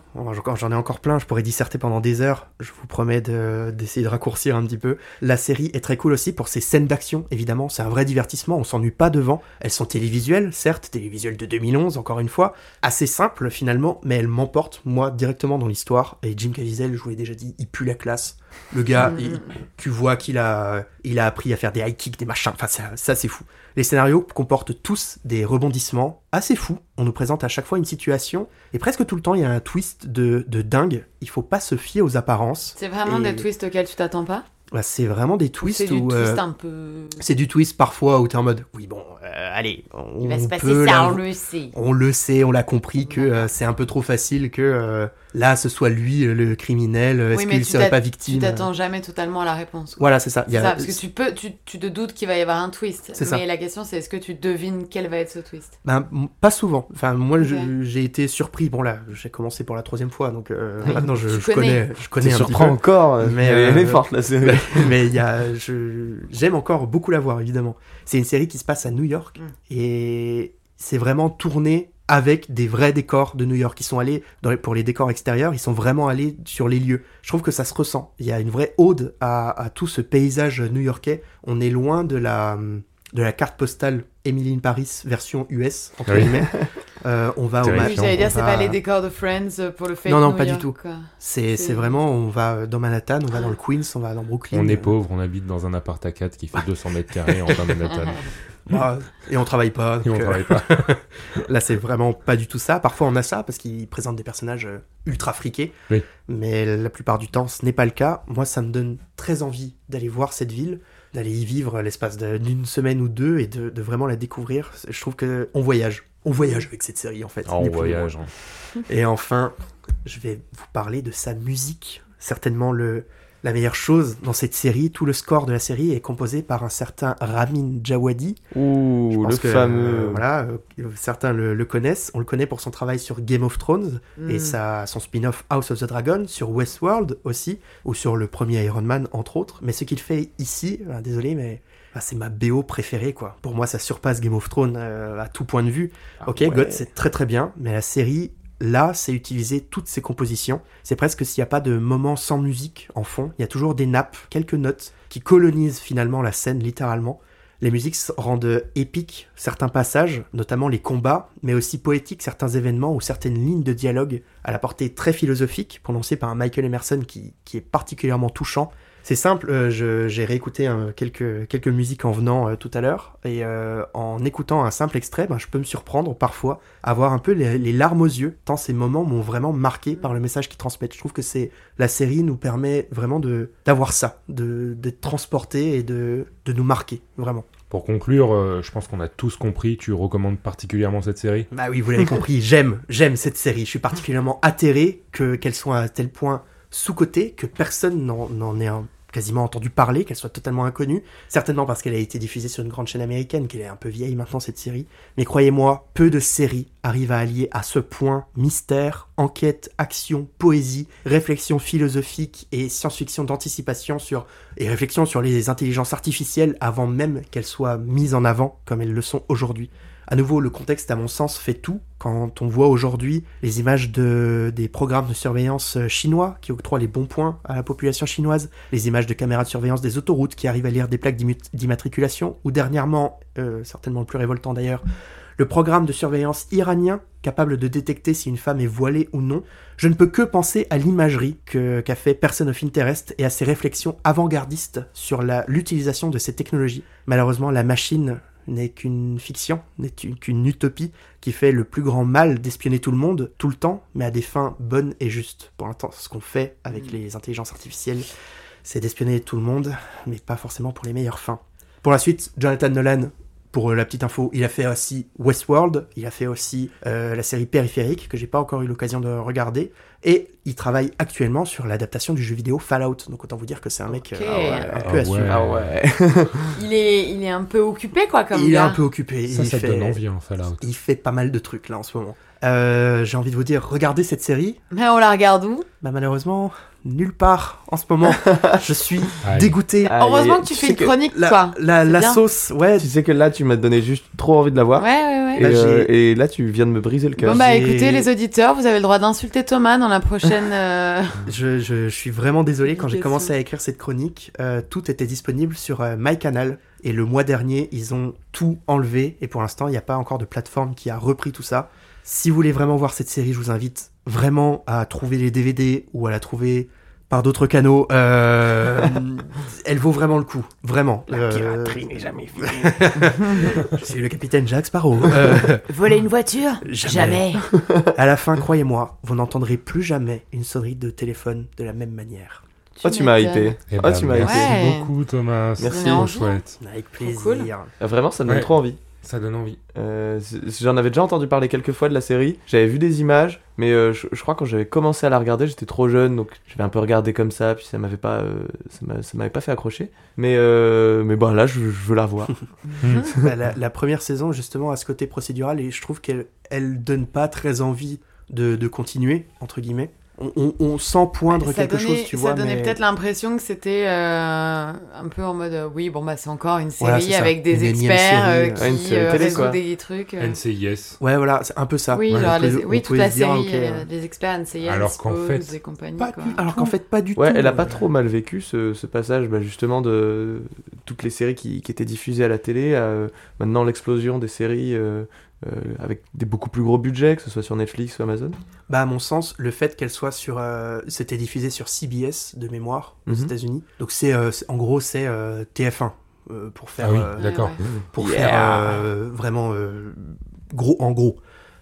J'en- ai encore plein, je pourrais disserter pendant des heures, je vous promets de- d'essayer de, raccourcir un petit peu. La série est très cool aussi pour ses scènes d'action, évidemment, c'est un vrai divertissement, on s'ennuie pas devant. Elles sont télévisuelles, certes, télévisuelles de 2011, encore une fois, assez simples finalement, mais elles m'emportent, moi, directement dans l'histoire. Et Jim Caviezel, je vous l'ai déjà dit, il pue la classe. Le gars, Mm. il- tu vois qu'il a, il a appris à faire des high kicks, des machins, enfin ça, ça c'est fou. Les scénarios comportent tous des rebondissements assez fous. On nous présente à chaque fois une situation et presque tout le temps il y a un twist de, de dingue. Il faut pas se fier aux apparences. C'est vraiment Et- des twists auxquels tu t'attends pas? Bah, c'est vraiment des twists C'est du où, twist euh, un peu. c'est du twist parfois où t'es en mode oui bon euh, allez on Il va se passer ça, on le sait. on le sait, on l'a compris que euh, c'est un peu trop facile que là ce soit lui euh, le criminel. euh, Est-ce Oui, mais qu'il tu serait pas Tu victime t'attends jamais totalement à la réponse. quoi. Voilà c'est ça. Y a- ça, parce que tu peux, tu, tu te doutes qu'il va y avoir un twist. C'est ça. Mais la question, c'est est-ce que tu devines quel va être ce twist? Ben, pas souvent. Enfin, moi, j'ai été surpris. Bon, là, j'ai commencé pour la troisième fois, donc euh, Oui, maintenant je, connais. connais, je connais un petit peu. encore, Mais, mais elle euh, est forte la série. Mais il y a, je, j'aime encore beaucoup la voir, évidemment. C'est une série qui se passe à New York Mm. et c'est vraiment tourné avec des vrais décors de New York. Ils sont allés, dans les- pour les décors extérieurs, ils sont vraiment allés sur les lieux. Je trouve que ça se ressent. Il y a une vraie ode à, à tout ce paysage new-yorkais. On est loin de la, de la carte postale Emily in Paris version US, entre Oui. guillemets. Euh, on va au Terrifiant. ma- Oui, j'allais dire, c'est va- pas les décors de Friends pour le fait Non, non, pas du tout. C'est, C'est- c'est vraiment, on va dans Manhattan, on va dans le Queens, on va dans Brooklyn. On est pauvre, on habite dans un appart à 4 qui fait 200 mètres carrés en plein Manhattan. Ah, et on travaille pas. Et on donc, euh, travaille pas. Là, c'est vraiment pas du tout ça. Parfois, on a ça parce qu'ils présentent des personnages euh, ultra friqués. Oui. Mais la plupart du temps, ce n'est pas le cas. Moi, ça me donne très envie d'aller voir cette ville, d'aller y vivre l'espace d'une semaine ou deux et de, de vraiment la découvrir. Je trouve que on voyage. On voyage avec cette série, en fait. Oh, ni on voyage. hein. Et enfin, je vais vous parler de sa musique. Certainement le, la meilleure chose dans cette série. Tout le score de la série est composé par un certain Ramin Djawadi. Je Ouh, le que, fameux. euh, voilà, euh, certains le, le connaissent. On le connaît pour son travail sur Game of Thrones et Mm. sa, son spin-off House of the Dragon, sur Westworld aussi, ou sur le premier Iron Man, entre autres. Mais ce qu'il fait ici, euh, désolé, mais ah, c'est ma BO préférée, quoi. Pour moi, ça surpasse Game of Thrones euh, à tout point de vue. Ah ok, ouais. God, c'est très très bien, mais la série, là, c'est utiliser toutes ses compositions. C'est presque s'il n'y a pas de moment sans musique en fond. Il y a toujours des nappes, quelques notes qui colonisent finalement la scène littéralement. Les musiques rendent épiques certains passages, notamment les combats, mais aussi poétiques certains événements ou certaines lignes de dialogue à la portée très philosophique, prononcée par un Michael Emerson qui, qui est particulièrement touchant. C'est simple, euh, j'ai réécouté euh, quelques, quelques musiques en venant euh, tout à l'heure, et euh, en écoutant un simple extrait, ben, je peux me surprendre parfois à avoir un peu les, les larmes aux yeux, tant ces moments m'ont vraiment marqué par le message qu'ils transmettent. Je trouve que c'est la série nous permet vraiment d'avoir ça, de d'être transporté et de, de nous marquer, vraiment. Pour conclure, euh, je pense qu'on a tous compris, tu recommandes particulièrement cette série? Bah oui, vous l'avez compris, j'aime, j'aime cette série. Je suis particulièrement atterré que qu'elle soit à tel point sous-cotée que personne n'en n'en ait un- quasiment entendu parler, qu'elle soit totalement inconnue. Certainement parce qu'elle a été diffusée sur une grande chaîne américaine, qu'elle est un peu vieille maintenant cette série. Mais croyez-moi, peu de séries arrivent à allier à ce point mystère, enquête, action, poésie, réflexion philosophique et science-fiction d'anticipation sur et réflexion sur les intelligences artificielles avant même qu'elles soient mises en avant comme elles le sont aujourd'hui. À nouveau, le contexte, à mon sens, fait tout. Quand on voit aujourd'hui les images de, des programmes de surveillance euh, chinois qui octroient les bons points à la population chinoise, les images de caméras de surveillance des autoroutes qui arrivent à lire des plaques d'immatriculation, ou dernièrement, euh, certainement le plus révoltant d'ailleurs, le programme de surveillance iranien capable de détecter si une femme est voilée ou non, je ne peux que penser à l'imagerie qu'a fait Person of Interest et à ses réflexions avant-gardistes sur l'utilisation de ces technologies. Malheureusement, la machine n'est qu'une fiction, n'est une- qu'une utopie qui fait le plus grand mal d'espionner tout le monde, tout le temps, mais à des fins bonnes et justes. Pour l'instant, ce qu'on fait avec les intelligences artificielles, c'est d'espionner tout le monde, mais pas forcément pour les meilleures fins. Pour la suite, Jonathan Nolan, pour euh, la petite info, il a fait aussi Westworld, il a fait aussi euh, la série Périphérique, que j'ai pas encore eu l'occasion de regarder, et il travaille actuellement sur l'adaptation du jeu vidéo Fallout. Donc autant vous dire que c'est un mec euh, un Ah peu ouais. Ah ouais. Il est, il est un peu occupé, quoi, comme Il est un peu occupé. Ça, il ça fait... donne envie, hein, Fallout. Il fait pas mal de trucs là en ce moment. Euh, J'ai envie de vous dire, regardez cette série. Mais on la regarde où? Bah malheureusement, nulle part en ce moment. je suis Aïe. dégoûté. Ah, Heureusement que tu tu fais une que chronique, La, quoi. la, sauce, ouais. Tu sais que là, tu m'as donné juste trop envie de la voir. Ouais, ouais, ouais. Et, Bah, euh, et là, tu viens de me briser le cœur. Bon bah écoutez les auditeurs, vous avez le droit d'insulter Thomas dans la prochaine. euh, Je, je- je suis vraiment désolé quand j'ai commencé à écrire cette chronique. euh, tout était disponible sur euh, MyCanal. Et le mois dernier, ils ont tout enlevé. Et pour l'instant, il n'y a pas encore de plateforme qui a repris tout ça. Si vous voulez vraiment voir cette série, je vous invite vraiment à trouver les DVD ou à la trouver par d'autres canaux. Euh, elle vaut vraiment le coup. Vraiment. Euh, n'est jamais finie. je suis le capitaine Jack Sparrow. Euh, Voler une voiture Jamais. à la fin, croyez-moi, vous n'entendrez plus jamais une sonnerie de téléphone de la même manière. Oh, tu m'as hypé. Eh Ah, ben, tu m'as merci Ouais. beaucoup, Thomas. Merci. Trop chouette. Avec plaisir. cool. Ah, Vraiment, ça me donne Ouais. trop envie. Ça donne envie. Euh, J'en avais déjà entendu parler quelques fois de la série. J'avais vu des images, mais euh, je, je crois quand j'avais commencé à la regarder, j'étais trop jeune, donc j'avais un peu regardé comme ça, puis ça m'avait pas, euh, ça m'avait pas fait accrocher. Mais euh, mais bon, là, je, je veux la voir. Bah, la, la première saison, justement, a ce côté procédural et je trouve qu'elle elle donne pas très envie de, de continuer, entre guillemets. On, on- on sent poindre Ça quelque donnait, chose, tu ça vois. donnait mais- peut-être l'impression que c'était euh, un peu en mode euh, oui bon bah c'est encore une série ça. avec des Une experts série, euh, euh, qui euh, quoi. des trucs. euh. NCIS. Ouais, voilà, c'est un peu ça. Oui, Ouais, genre on peut- les- oui, toute la dire, série, ok, euh, des experts NCIS, Alors qu'en fait, et compagnie. pas quoi. du- Alors qu'en fait, pas du Ouais, tout. elle a pas trop mal vécu ce, ce passage, bah, justement, de toutes les séries qui, qui étaient diffusées à la télé. à, euh, maintenant, l'explosion des séries euh, avec des beaucoup plus gros budgets, que ce soit sur Netflix ou Amazon. Bah, à mon sens, le fait qu'elle soit sur. euh, C'était diffusé sur CBS de mémoire aux Mhm. États-unis. Donc, c'est euh, c'est- en gros, c'est euh, TF1 euh, pour faire. Ah oui, euh, d'accord. pour Yeah. faire euh, vraiment euh, gros en gros.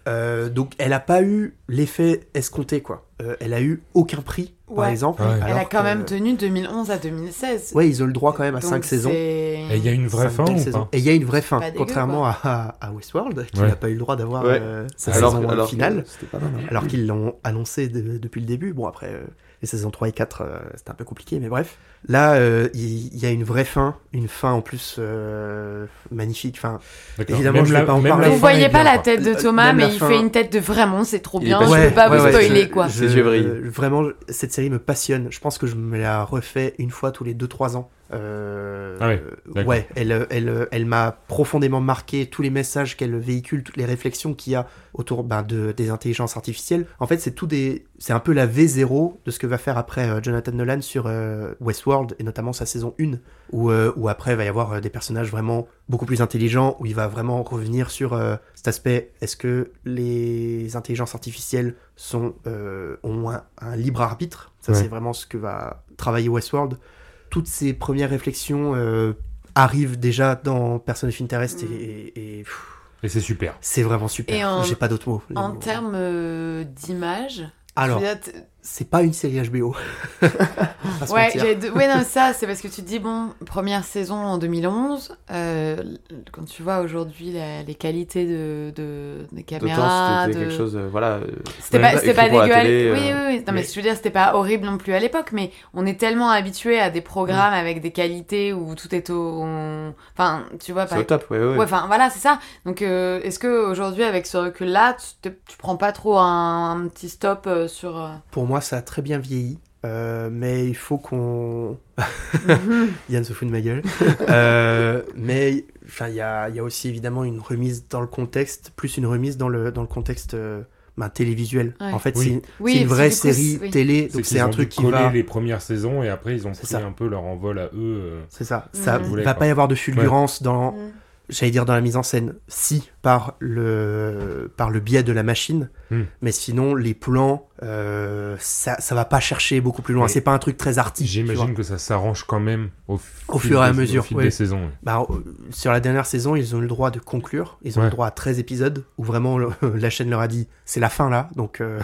Euh, donc elle a pas eu l'effet escompté quoi. Euh, elle a eu aucun prix par exemple. Ouais. Elle a quand que- même tenu 2011 à 2016. Ouais, ils ont le droit quand même à Donc 5 saisons. Et il y a une vraie fin ou pas Et il y a une vraie fin, dégueu, contrairement quoi. à, à Westworld, qui Ouais. n'a pas eu le droit d'avoir Ouais. euh, sa alors, saison alors finale, C'était pas mal. hein. alors qu'ils l'ont annoncé de- depuis le début. Bon, après, euh, les saisons 3 et 4, euh, c'était un peu compliqué, mais bref. Là, il y, a une vraie fin, une fin en plus euh, magnifique. Enfin. Évidemment, Même je vais la- pas en parler. Vous voyez pas bien, la tête de Thomas, même mais il fin- fait une tête de vraiment, c'est trop bien. Je peux pas vous spoiler je- quoi. Vraiment, cette série me passionne. Je pense que je me la refais une fois tous les 2-3 ans. Euh, Ah d'accord. ouais, elle, elle, elle m'a profondément marqué tous les messages qu'elle véhicule, toutes les réflexions qu'il y a autour ben, de, des intelligences artificielles. En fait, c'est tout des, c'est un peu la V0 de ce que va faire après euh, Jonathan Nolan sur euh, Westworld et notamment sa saison 1 où, où après il va y avoir des personnages vraiment beaucoup plus intelligents où il va vraiment revenir sur cet aspect. Est-ce que les intelligences artificielles sont ont un, un libre arbitre? Ça Ouais. c'est vraiment ce que va travailler Westworld toutes ces premières réflexions euh, arrivent déjà dans Person of Interest Mm. et, et- et, c'est super. c'est vraiment super. J'ai pas d'autres mots. En termes euh, d'image, Alors, c'est pas une série HBO. Ouais, ouais, non, ça, c'est parce que tu te dis, bon, première saison en 2011, euh, quand tu vois aujourd'hui la- les qualités de, de, des caméras, c'était de... quelque chose, euh, voilà. euh, C'était pas, pas pour la dégueu. à télé, l'é- oui, euh, oui, oui. Non, mais, mais- je veux dire, c'était pas horrible non plus à l'époque, mais on est tellement habitué à des programmes Mm. avec des qualités où tout est au. on- Enfin, tu vois, C'est pas. au top, ouais, ouais. Ouais, enfin voilà, c'est ça. Donc, euh, est-ce que aujourd'hui, avec ce recul-là, tu, te- tu prends pas trop un, un petit stop euh, sur. Pour moi, ça a très bien vieilli. euh, mais il faut qu'on. Yann se fout de ma gueule. Euh, mais enfin, il y a, il y a aussi évidemment une remise dans le contexte, plus une remise dans le, dans le contexte euh, ben, télévisuel. Ouais. En fait, Oui. c'est une, Oui, vraie série oui. télé, C'est donc c'est un ont truc qui va. les premières saisons et après ils ont pris ça. un peu leur envol à eux. euh. C'est ça. Ça Mhm. va pas y avoir de fulgurance dans, Mm. j'allais dire dans la mise en scène, si par le par le biais de la machine, Hmm. mais sinon les plans, euh, ça ça va pas chercher beaucoup plus loin. C'est pas un truc très vois. J'imagine que ça s'arrange quand même au, fur et à des- mesure, au fil ouais. des saisons. ouais. Bah, euh, sur la dernière saison, ils ont eu le droit de conclure. Ils ont eu le droit à 13 épisodes où vraiment le- la chaîne leur a dit c'est la fin là, donc euh,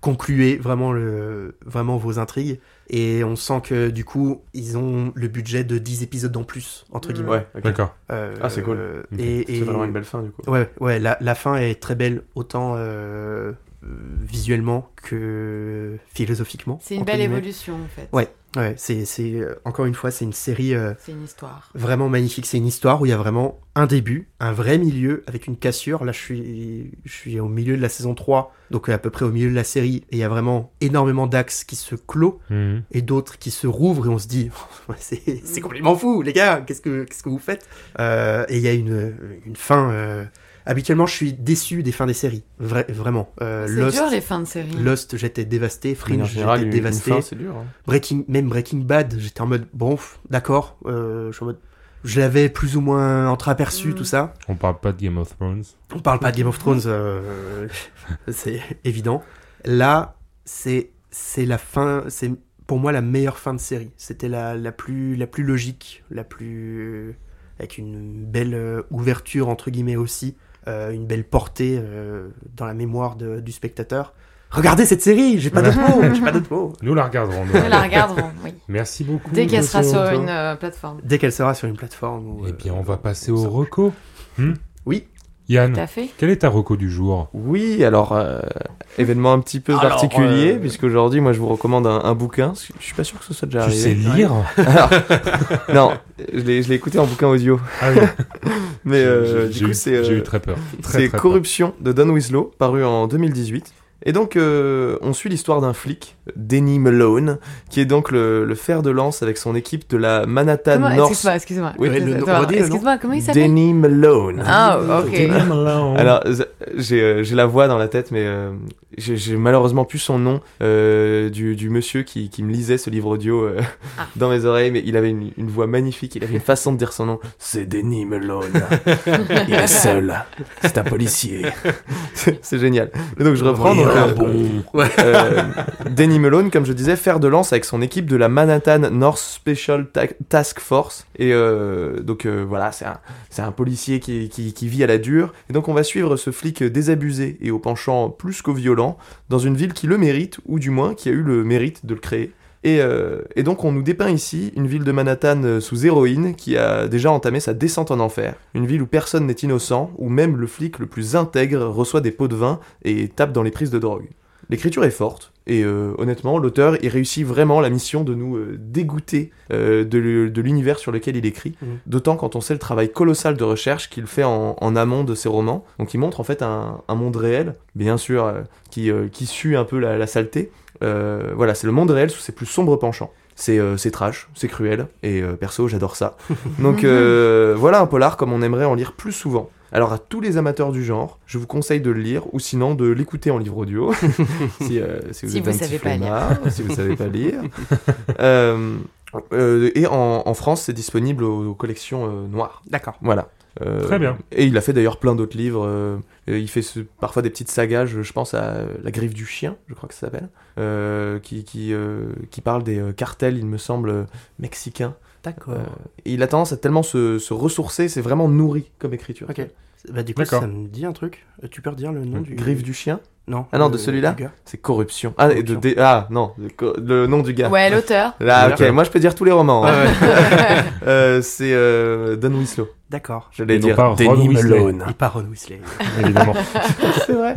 concluez vraiment, le, vraiment vos intrigues. Et on sent que du coup, ils ont le budget de 10 épisodes en plus, entre Mhm. guillemets. Ouais. D'accord. Euh, Ah, c'est cool. euh. Et, C'est et- vraiment une belle fin, du coup. Ouais, ouais la, la fin est très belle, autant euh, euh, visuellement que philosophiquement. C'est une belle guillemets. évolution, en fait. Ouais, ouais c'est, c'est, euh, encore une fois, c'est une série euh, C'est une histoire. vraiment magnifique. C'est une histoire où il y a vraiment un début, un vrai milieu avec une cassure. Là, je suis, je suis au milieu de la saison 3, donc à peu près au milieu de la série, et il y a vraiment énormément d'axes qui se clos Mhm. et d'autres qui se rouvrent et on se dit c'est c'est complètement fou les gars qu'est-ce que qu'est-ce que vous faites? Euh, et il y a une une fin euh, habituellement je suis déçu des fins des séries Vra- vraiment Euh, C'est Lost dur, les fins de série. Lost j'étais dévasté Fringe général, j'étais dévasté fin, c'est dur. hein. Breaking même Breaking Bad j'étais en mode bon d'accord euh, je suis en mode je l'avais plus ou moins entreaperçu Mm. tout ça On parle pas de Game of Thrones. on parle pas de Game of Thrones, euh, c'est évident. Là, c'est c'est la fin, c'est pour moi la meilleure fin de série. C'était la, la plus la plus logique, la plus avec une belle euh, ouverture entre guillemets aussi, euh, une belle portée euh, dans la mémoire de- du spectateur. Regardez cette série, j'ai pas d'autres mots, j'ai pas d'autres mots. Nous la regarderons. nous. Nous la regarderons, oui. Merci beaucoup. Dès qu'elle sera sur une euh, plateforme. Dès qu'elle sera sur une plateforme. Eh euh, bien, on va passer au reco. Hmm Oui. Yann, fait. quel est ta reco du jour? Oui, alors, euh, événement un petit peu Alors, particulier, euh, puisqu'aujourd'hui, moi, je vous recommande un, un bouquin. Je suis pas sûr que ce soit déjà Tu sais arrivé. lire? Alors, non, je l'ai je l'ai écouté en bouquin audio. Ah oui. Mais euh, J'ai- du coup, eu- c'est J'ai euh, eu très peur. C'est peur. Corruption de Don Winslow, paru en 2018. Et donc, euh, on suit l'histoire d'un flic, Denny Malone, qui est donc le, le fer de lance avec son équipe de la Manhattan Comment- North. Excuse-moi, excuse-moi. Oui. Excuse-moi, comment il s'appelle Denny Malone. Ah, ok. Leave him alone. Alors, j'ai euh, j'ai la voix dans la tête, mais euh, j'ai malheureusement plus son nom euh, du, du monsieur qui, qui me lisait ce livre audio euh, Ah. dans mes oreilles, mais il avait une, une voix magnifique, il avait une façon de dire son nom. C'est Denny Malone. il est seul. C'est un policier. C'est génial. Et donc je reprends. donc, Ah euh, bon. Ouais. euh, Malone, comme je disais, fer de lance avec son équipe de la Manhattan North Special Ta- Task Force. Et euh, donc euh, voilà, c'est un, policier qui, vit à la dure. Et donc on va suivre ce flic désabusé et au penchant plus qu'au violent dans une ville qui le mérite, ou du moins qui a eu le mérite de le créer. Et, euh, et donc on nous dépeint ici une ville de Manhattan sous héroïne qui a déjà entamé sa descente en enfer. Une ville où personne n'est innocent, où même le flic le plus intègre reçoit des pots de vin et tape dans les prises de drogue. L'écriture est forte, et euh, honnêtement, l'auteur, il réussit vraiment la mission de nous euh, dégoûter euh, de, l'univers sur lequel il écrit, Mhm. d'autant quand on sait le travail colossal de recherche qu'il fait en, en amont de ses romans. Donc il montre en fait un, un monde réel, bien sûr, qui, qui sue un peu la, la saleté. Voilà, c'est le monde réel sous ses plus sombres penchants. C'est c'est trash, c'est cruel, et perso, j'adore ça. Donc voilà un polar comme on aimerait en lire plus souvent. Alors à tous les amateurs du genre, je vous conseille de le lire ou sinon de l'écouter en livre audio si, euh, si vous Si êtes vous un savez pas lire. flemmard, si vous savez pas lire. Euh, euh, et en, en France, c'est disponible aux, aux collections euh, noires. D'accord. Voilà. Euh, Très bien. Et il a fait d'ailleurs plein d'autres livres. euh, il fait ce- parfois des petites sagas, je, je pense à La griffe du chien, je crois que ça s'appelle, euh, qui, qui, euh, qui parle des euh, cartels, il me semble, mexicains. D'accord. Euh, et il a tendance à tellement se, se ressourcer, c'est vraiment nourri comme écriture. Ok. Bah, du coup, ça me dit un truc. Euh, Tu peux redire le nom du. Griffe du chien Non. Ah non, le- de celui-là du gars. C'est corruption. Ah, et de, Corruption. dé- ah non, le, nom du gars. Ouais, l'auteur. Là, ok, moi je peux dire tous les romans. hein. Ouais, Euh, c'est euh, Don Winslow. D'accord. J'allais Et non dire pas Ron. Malone. Il part Ron Weasley. Évidemment. C'est vrai.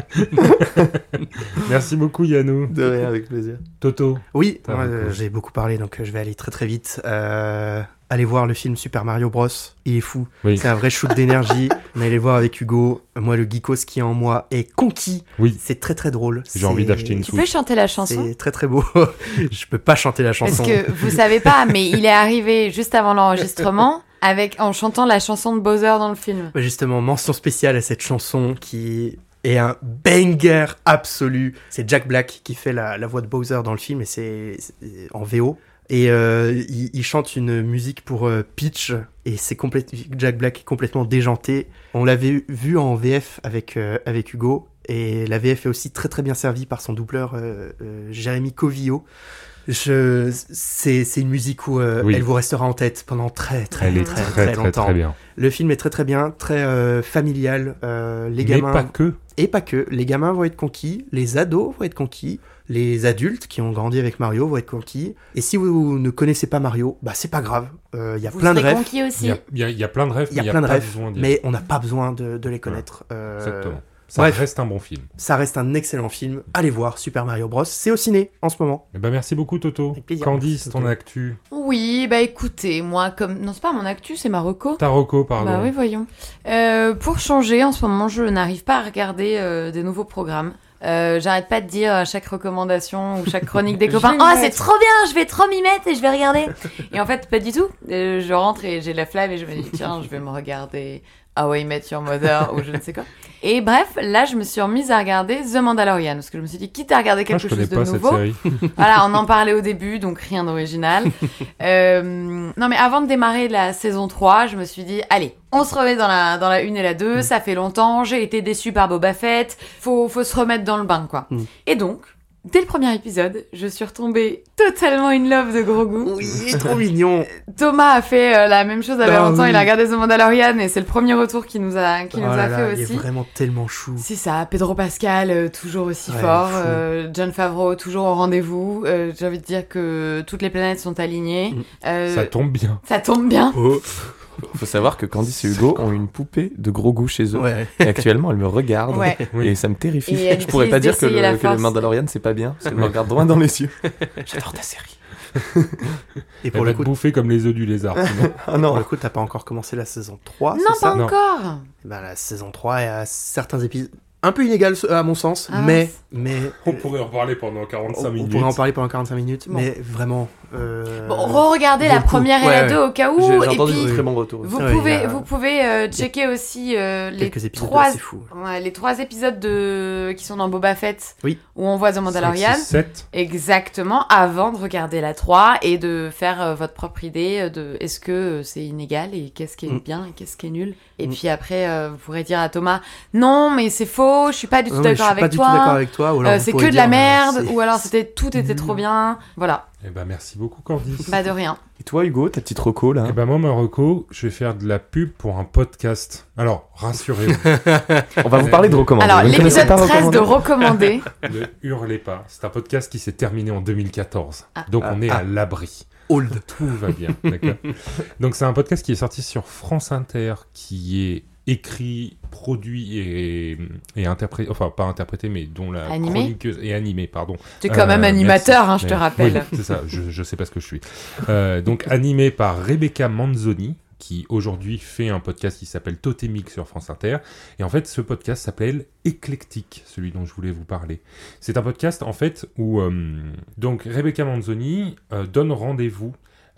Merci beaucoup, Yannou. De rien, avec plaisir. Toto. Oui, euh, j'ai beaucoup parlé, donc euh, je vais aller très très vite. Euh, allez voir le film Super Mario Bros. Il est fou. Oui. C'est un vrai shoot d'énergie. On allait le voir avec Hugo. Moi, le geekos qui est en moi est conquis. Oui. C'est très très drôle. J'ai envie d'acheter une Tu peux chanter la chanson C'est très très beau. je peux pas chanter la Parce chanson. que vous savez pas, mais il est arrivé juste avant l'enregistrement avec en chantant la chanson de Bowser dans le film. Bah, Justement, mention spéciale à cette chanson qui est un banger absolu. C'est Jack Black qui fait la, la voix de Bowser dans le film et c'est c'est en VO. Et euh, il, il chante une musique pour euh, Peach et c'est complète- Jack Black est complètement déjanté. On l'avait vu en VF avec, euh, avec Hugo et la VF est aussi très très bien servie par son doubleur euh, euh, Jérémy Covillo. Je, c'est, c'est une musique où euh, Oui. elle vous restera en tête pendant très très Elle est très, très, très, longtemps. très bien. Le film est très très bien, très euh, familial. euh, les Mais gamins pas que. et pas que. Les gamins vont être conquis, les ados vont être conquis, les adultes qui ont grandi avec Mario vont être conquis. Et si vous ne connaissez pas Mario, bah c'est pas grave. Il y a Vous plein de rêves, conquis Il aussi. y a, il y a- il y a plein de rêves, il y a mais plein de rêves, mais on n'a pas besoin de, de les connaître. Euh, Exactement. Ça bref. reste un bon film. Ça reste un excellent film. Allez voir Super Mario Bros. C'est au ciné en ce moment. Eh ben, merci beaucoup, Toto. Avec plaisir. Candice, Merci, ton Toto. actu. Oui, bah écoutez, moi comme non c'est pas mon actu, c'est ma reco. Taroko, pardon. Bah oui, voyons. Euh, pour changer, en ce moment, je n'arrive pas à regarder euh, des nouveaux programmes. Euh, J'arrête pas de dire à chaque recommandation ou chaque chronique des copains Oh, c'est trop bien, je vais trop m'y mettre et je vais regarder. et en fait, pas du tout. Euh, je rentre et j'ai la flamme et je me dis Tiens, je vais me regarder How I Met Your Mother ou je ne sais quoi. Et bref, là, je me suis remise à regarder The Mandalorian parce que je me suis dit Quitte à regarder Ah, quelque chose de nouveau, voilà, on en parlait au début, donc rien d'original. Euh, non, mais avant de démarrer la saison 3, je me suis dit, allez, on se remet dans la, dans la 1 et la 2, ça fait longtemps, j'ai été déçue par Boba Fett, faut, faut se remettre dans le bain, quoi. Mm. Et donc, dès le premier épisode, je suis retombée totalement in love de Grogu. Oui, il est trop mignon. Thomas a fait euh, la même chose a Ah longtemps, oui. il a regardé The Mandalorian et c'est le premier retour qu'il nous a, qu'il Oh nous là a là, fait il est aussi. vraiment tellement chou. C'est ça, Pedro Pascal, euh, toujours aussi Ouais, fort. euh, John Favreau, toujours au rendez-vous. Euh, J'ai envie de dire que toutes les planètes sont alignées. Mm. Euh, Ça tombe bien. ça tombe bien. Oh. Faut savoir que Candice et Hugo ont une poupée de gros goût chez eux. Ouais. Et actuellement, elle me regarde. Ouais. Et ça me terrifie. Et elle Je pourrais pas dire que le, que le. Mandalorian c'est pas bien, parce qu'elle me regarde droit dans les yeux. J'adore ta série. Et Elle pour va le coup, bouffer comme les œufs du lézard. sinon. Ah pour non. le coup, t'as pas encore commencé la saison 3, non, pas ça Non. encore. Bah, la saison 3 est à certains épisodes un peu inégal à mon sens, Ah, mais, mais On pourrait en parler pendant 45 on, on minutes. pourrait en parler pendant 45 minutes, Bon. mais vraiment. Euh, Bon, re-regardez la première et Ouais, la ouais. deux au cas où. j'ai entendu puis, de très bons retours. vous Ouais, pouvez, a- vous pouvez euh, checker aussi euh, les trois, les trois épisodes de... qui sont dans Boba Fett. Oui. Où on voit The Mandalorian. 7. Exactement, avant de regarder la 3 et de faire euh, votre propre idée de est-ce que c'est inégal et qu'est-ce qui est Mm. bien et qu'est-ce qui est nul. Et Mm. puis après, euh, vous pourrez dire à Thomas non, mais c'est faux, je suis pas du tout d'accord suis pas avec du tout d'accord toi. avec toi. ou alors Euh, vous c'est que de la merde, ou alors c'était tout était trop bien. Voilà, Eh ben, merci beaucoup, Candice. pas de rien. Et toi, Hugo, ta petite reco là Eh ben moi, Marocco, je vais faire de la pub pour un podcast. Alors, rassurez-vous, On va vous parler de recommander. Alors, l'épisode pas 13 de recommander recommander. ne hurlez pas. C'est un podcast qui s'est terminé en 2014. Ah. Donc, Ah. on est Ah. à l'abri. Old. Tout va bien, d'accord Donc, c'est un podcast qui est sorti sur France Inter, qui est écrit, produit et, et interprété, enfin pas interprété, mais dont la Animé chroniqueuse est animée, pardon. Tu es quand Euh, même animateur, hein, je te rappelle. oui, c'est ça, je, je sais pas ce que je suis. Euh, donc animé par Rebecca Manzoni, qui aujourd'hui fait un podcast qui s'appelle Totémique sur France Inter. Et en fait, ce podcast s'appelle Éclectique, celui dont je voulais vous parler. C'est un podcast en fait où euh, donc Rebecca Manzoni euh, donne rendez-vous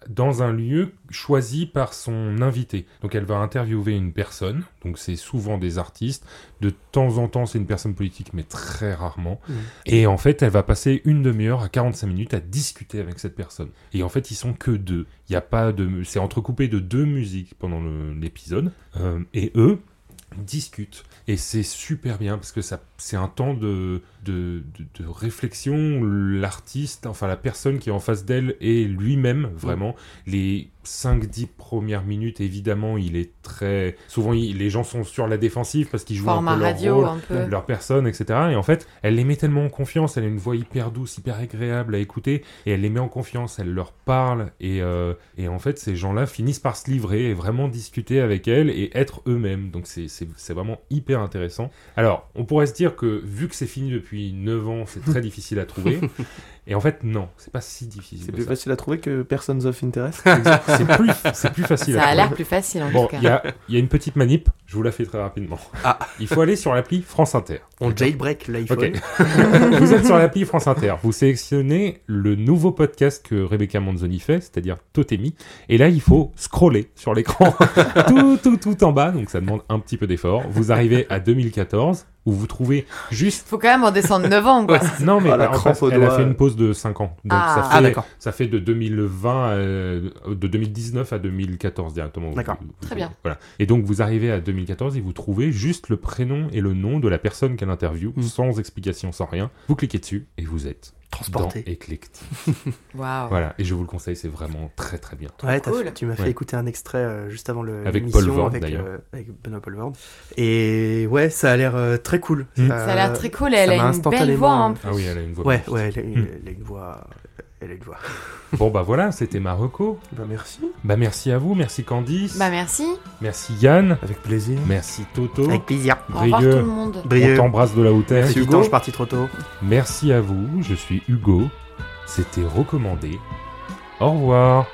dans un lieu choisi par son invité. Donc elle va interviewer une personne, donc c'est souvent des artistes, de temps en temps c'est une personne politique, mais très rarement. Mhm. Et en fait, elle va passer une demi-heure à 45 minutes à discuter avec cette personne. Et en fait, ils sont que deux. Il y a pas de, c'est entrecoupé de deux musiques pendant l'épisode. Euh, et eux discutent. Et c'est super bien parce que ça, c'est un temps de, de, de, de réflexion. L'artiste, enfin la personne qui est en face d'elle est lui-même vraiment. Les 5-10 premières minutes, évidemment, il est très. Souvent, il- les gens sont sur la défensive parce qu'ils jouent Format un peu leur radio, rôle un peu. leur personne, etc. Et en fait, elle les met tellement en confiance, elle a une voix hyper douce, hyper agréable à écouter, et elle les met en confiance, elle leur parle, et, euh, et en fait, ces gens-là finissent par se livrer et vraiment discuter avec elle et être eux-mêmes. Donc c'est vraiment hyper intéressant. Alors, on pourrait se dire que vu que c'est fini depuis 9 ans, c'est très difficile à trouver. Et en fait, non, c'est pas si difficile. C'est plus ça. facile à trouver que Persons of Interest. C'est plus, c'est plus facile Ça à a l'air plus facile en Bon, tout cas. il y a, il y a une petite manip, je vous la fais très rapidement. Ah. Il faut aller sur l'appli France Inter. On jailbreak l'iPhone. Ok. vous êtes sur l'appli France Inter. Vous sélectionnez le nouveau podcast que Rebecca Manzoni fait, c'est-à-dire Totemi. Et là, il faut scroller sur l'écran tout, tout, tout en bas. Donc, ça demande un petit peu d'effort. Vous arrivez à 2014 où vous trouvez juste. Faut quand même redescendre 9 ans quoi. Non, mais Ah, la en fait, elle a fait une pause de 5 ans. Donc, Ah. ça, fait, Ah, d'accord. ça fait de 2020, euh, de 2019 à 2014 directement. D'accord. Vous- vous- Très bien. Voilà. Et donc, vous arrivez à 2014 et vous trouvez juste le prénom et le nom de la personne qu'elle interviewe, Mm. sans explication, sans rien. Vous cliquez dessus et vous êtes Transporté. dans Eclectic. Waouh. Voilà. Et je vous le conseille, c'est vraiment très très bien. Ouais, cool. fait- tu m'as fait Ouais. écouter un extrait euh, juste avant le Avec Paul Vord, avec, d'ailleurs. euh, avec Benoît Paul Vord. Et ouais, ça a l'air euh, très cool. Mm. Ça a l'air très cool, ça elle a une belle voix en euh, plus. Ah oui, elle a une voix. Ouais, ouais, elle a, une, Mm. elle a une voix. Elle a une voix. Bon, bah voilà, c'était ma reco. bah merci. Bah merci à vous, merci Candice, Bah merci. merci Yann, Avec plaisir. merci Toto. Avec plaisir. Au revoir tout Brieux, le monde. on Brieux. t'embrasse de la hauteur. Merci Hugo. Hugo. Je suis parti trop tôt. Merci à vous, je suis Hugo. C'était recommandé. Au revoir.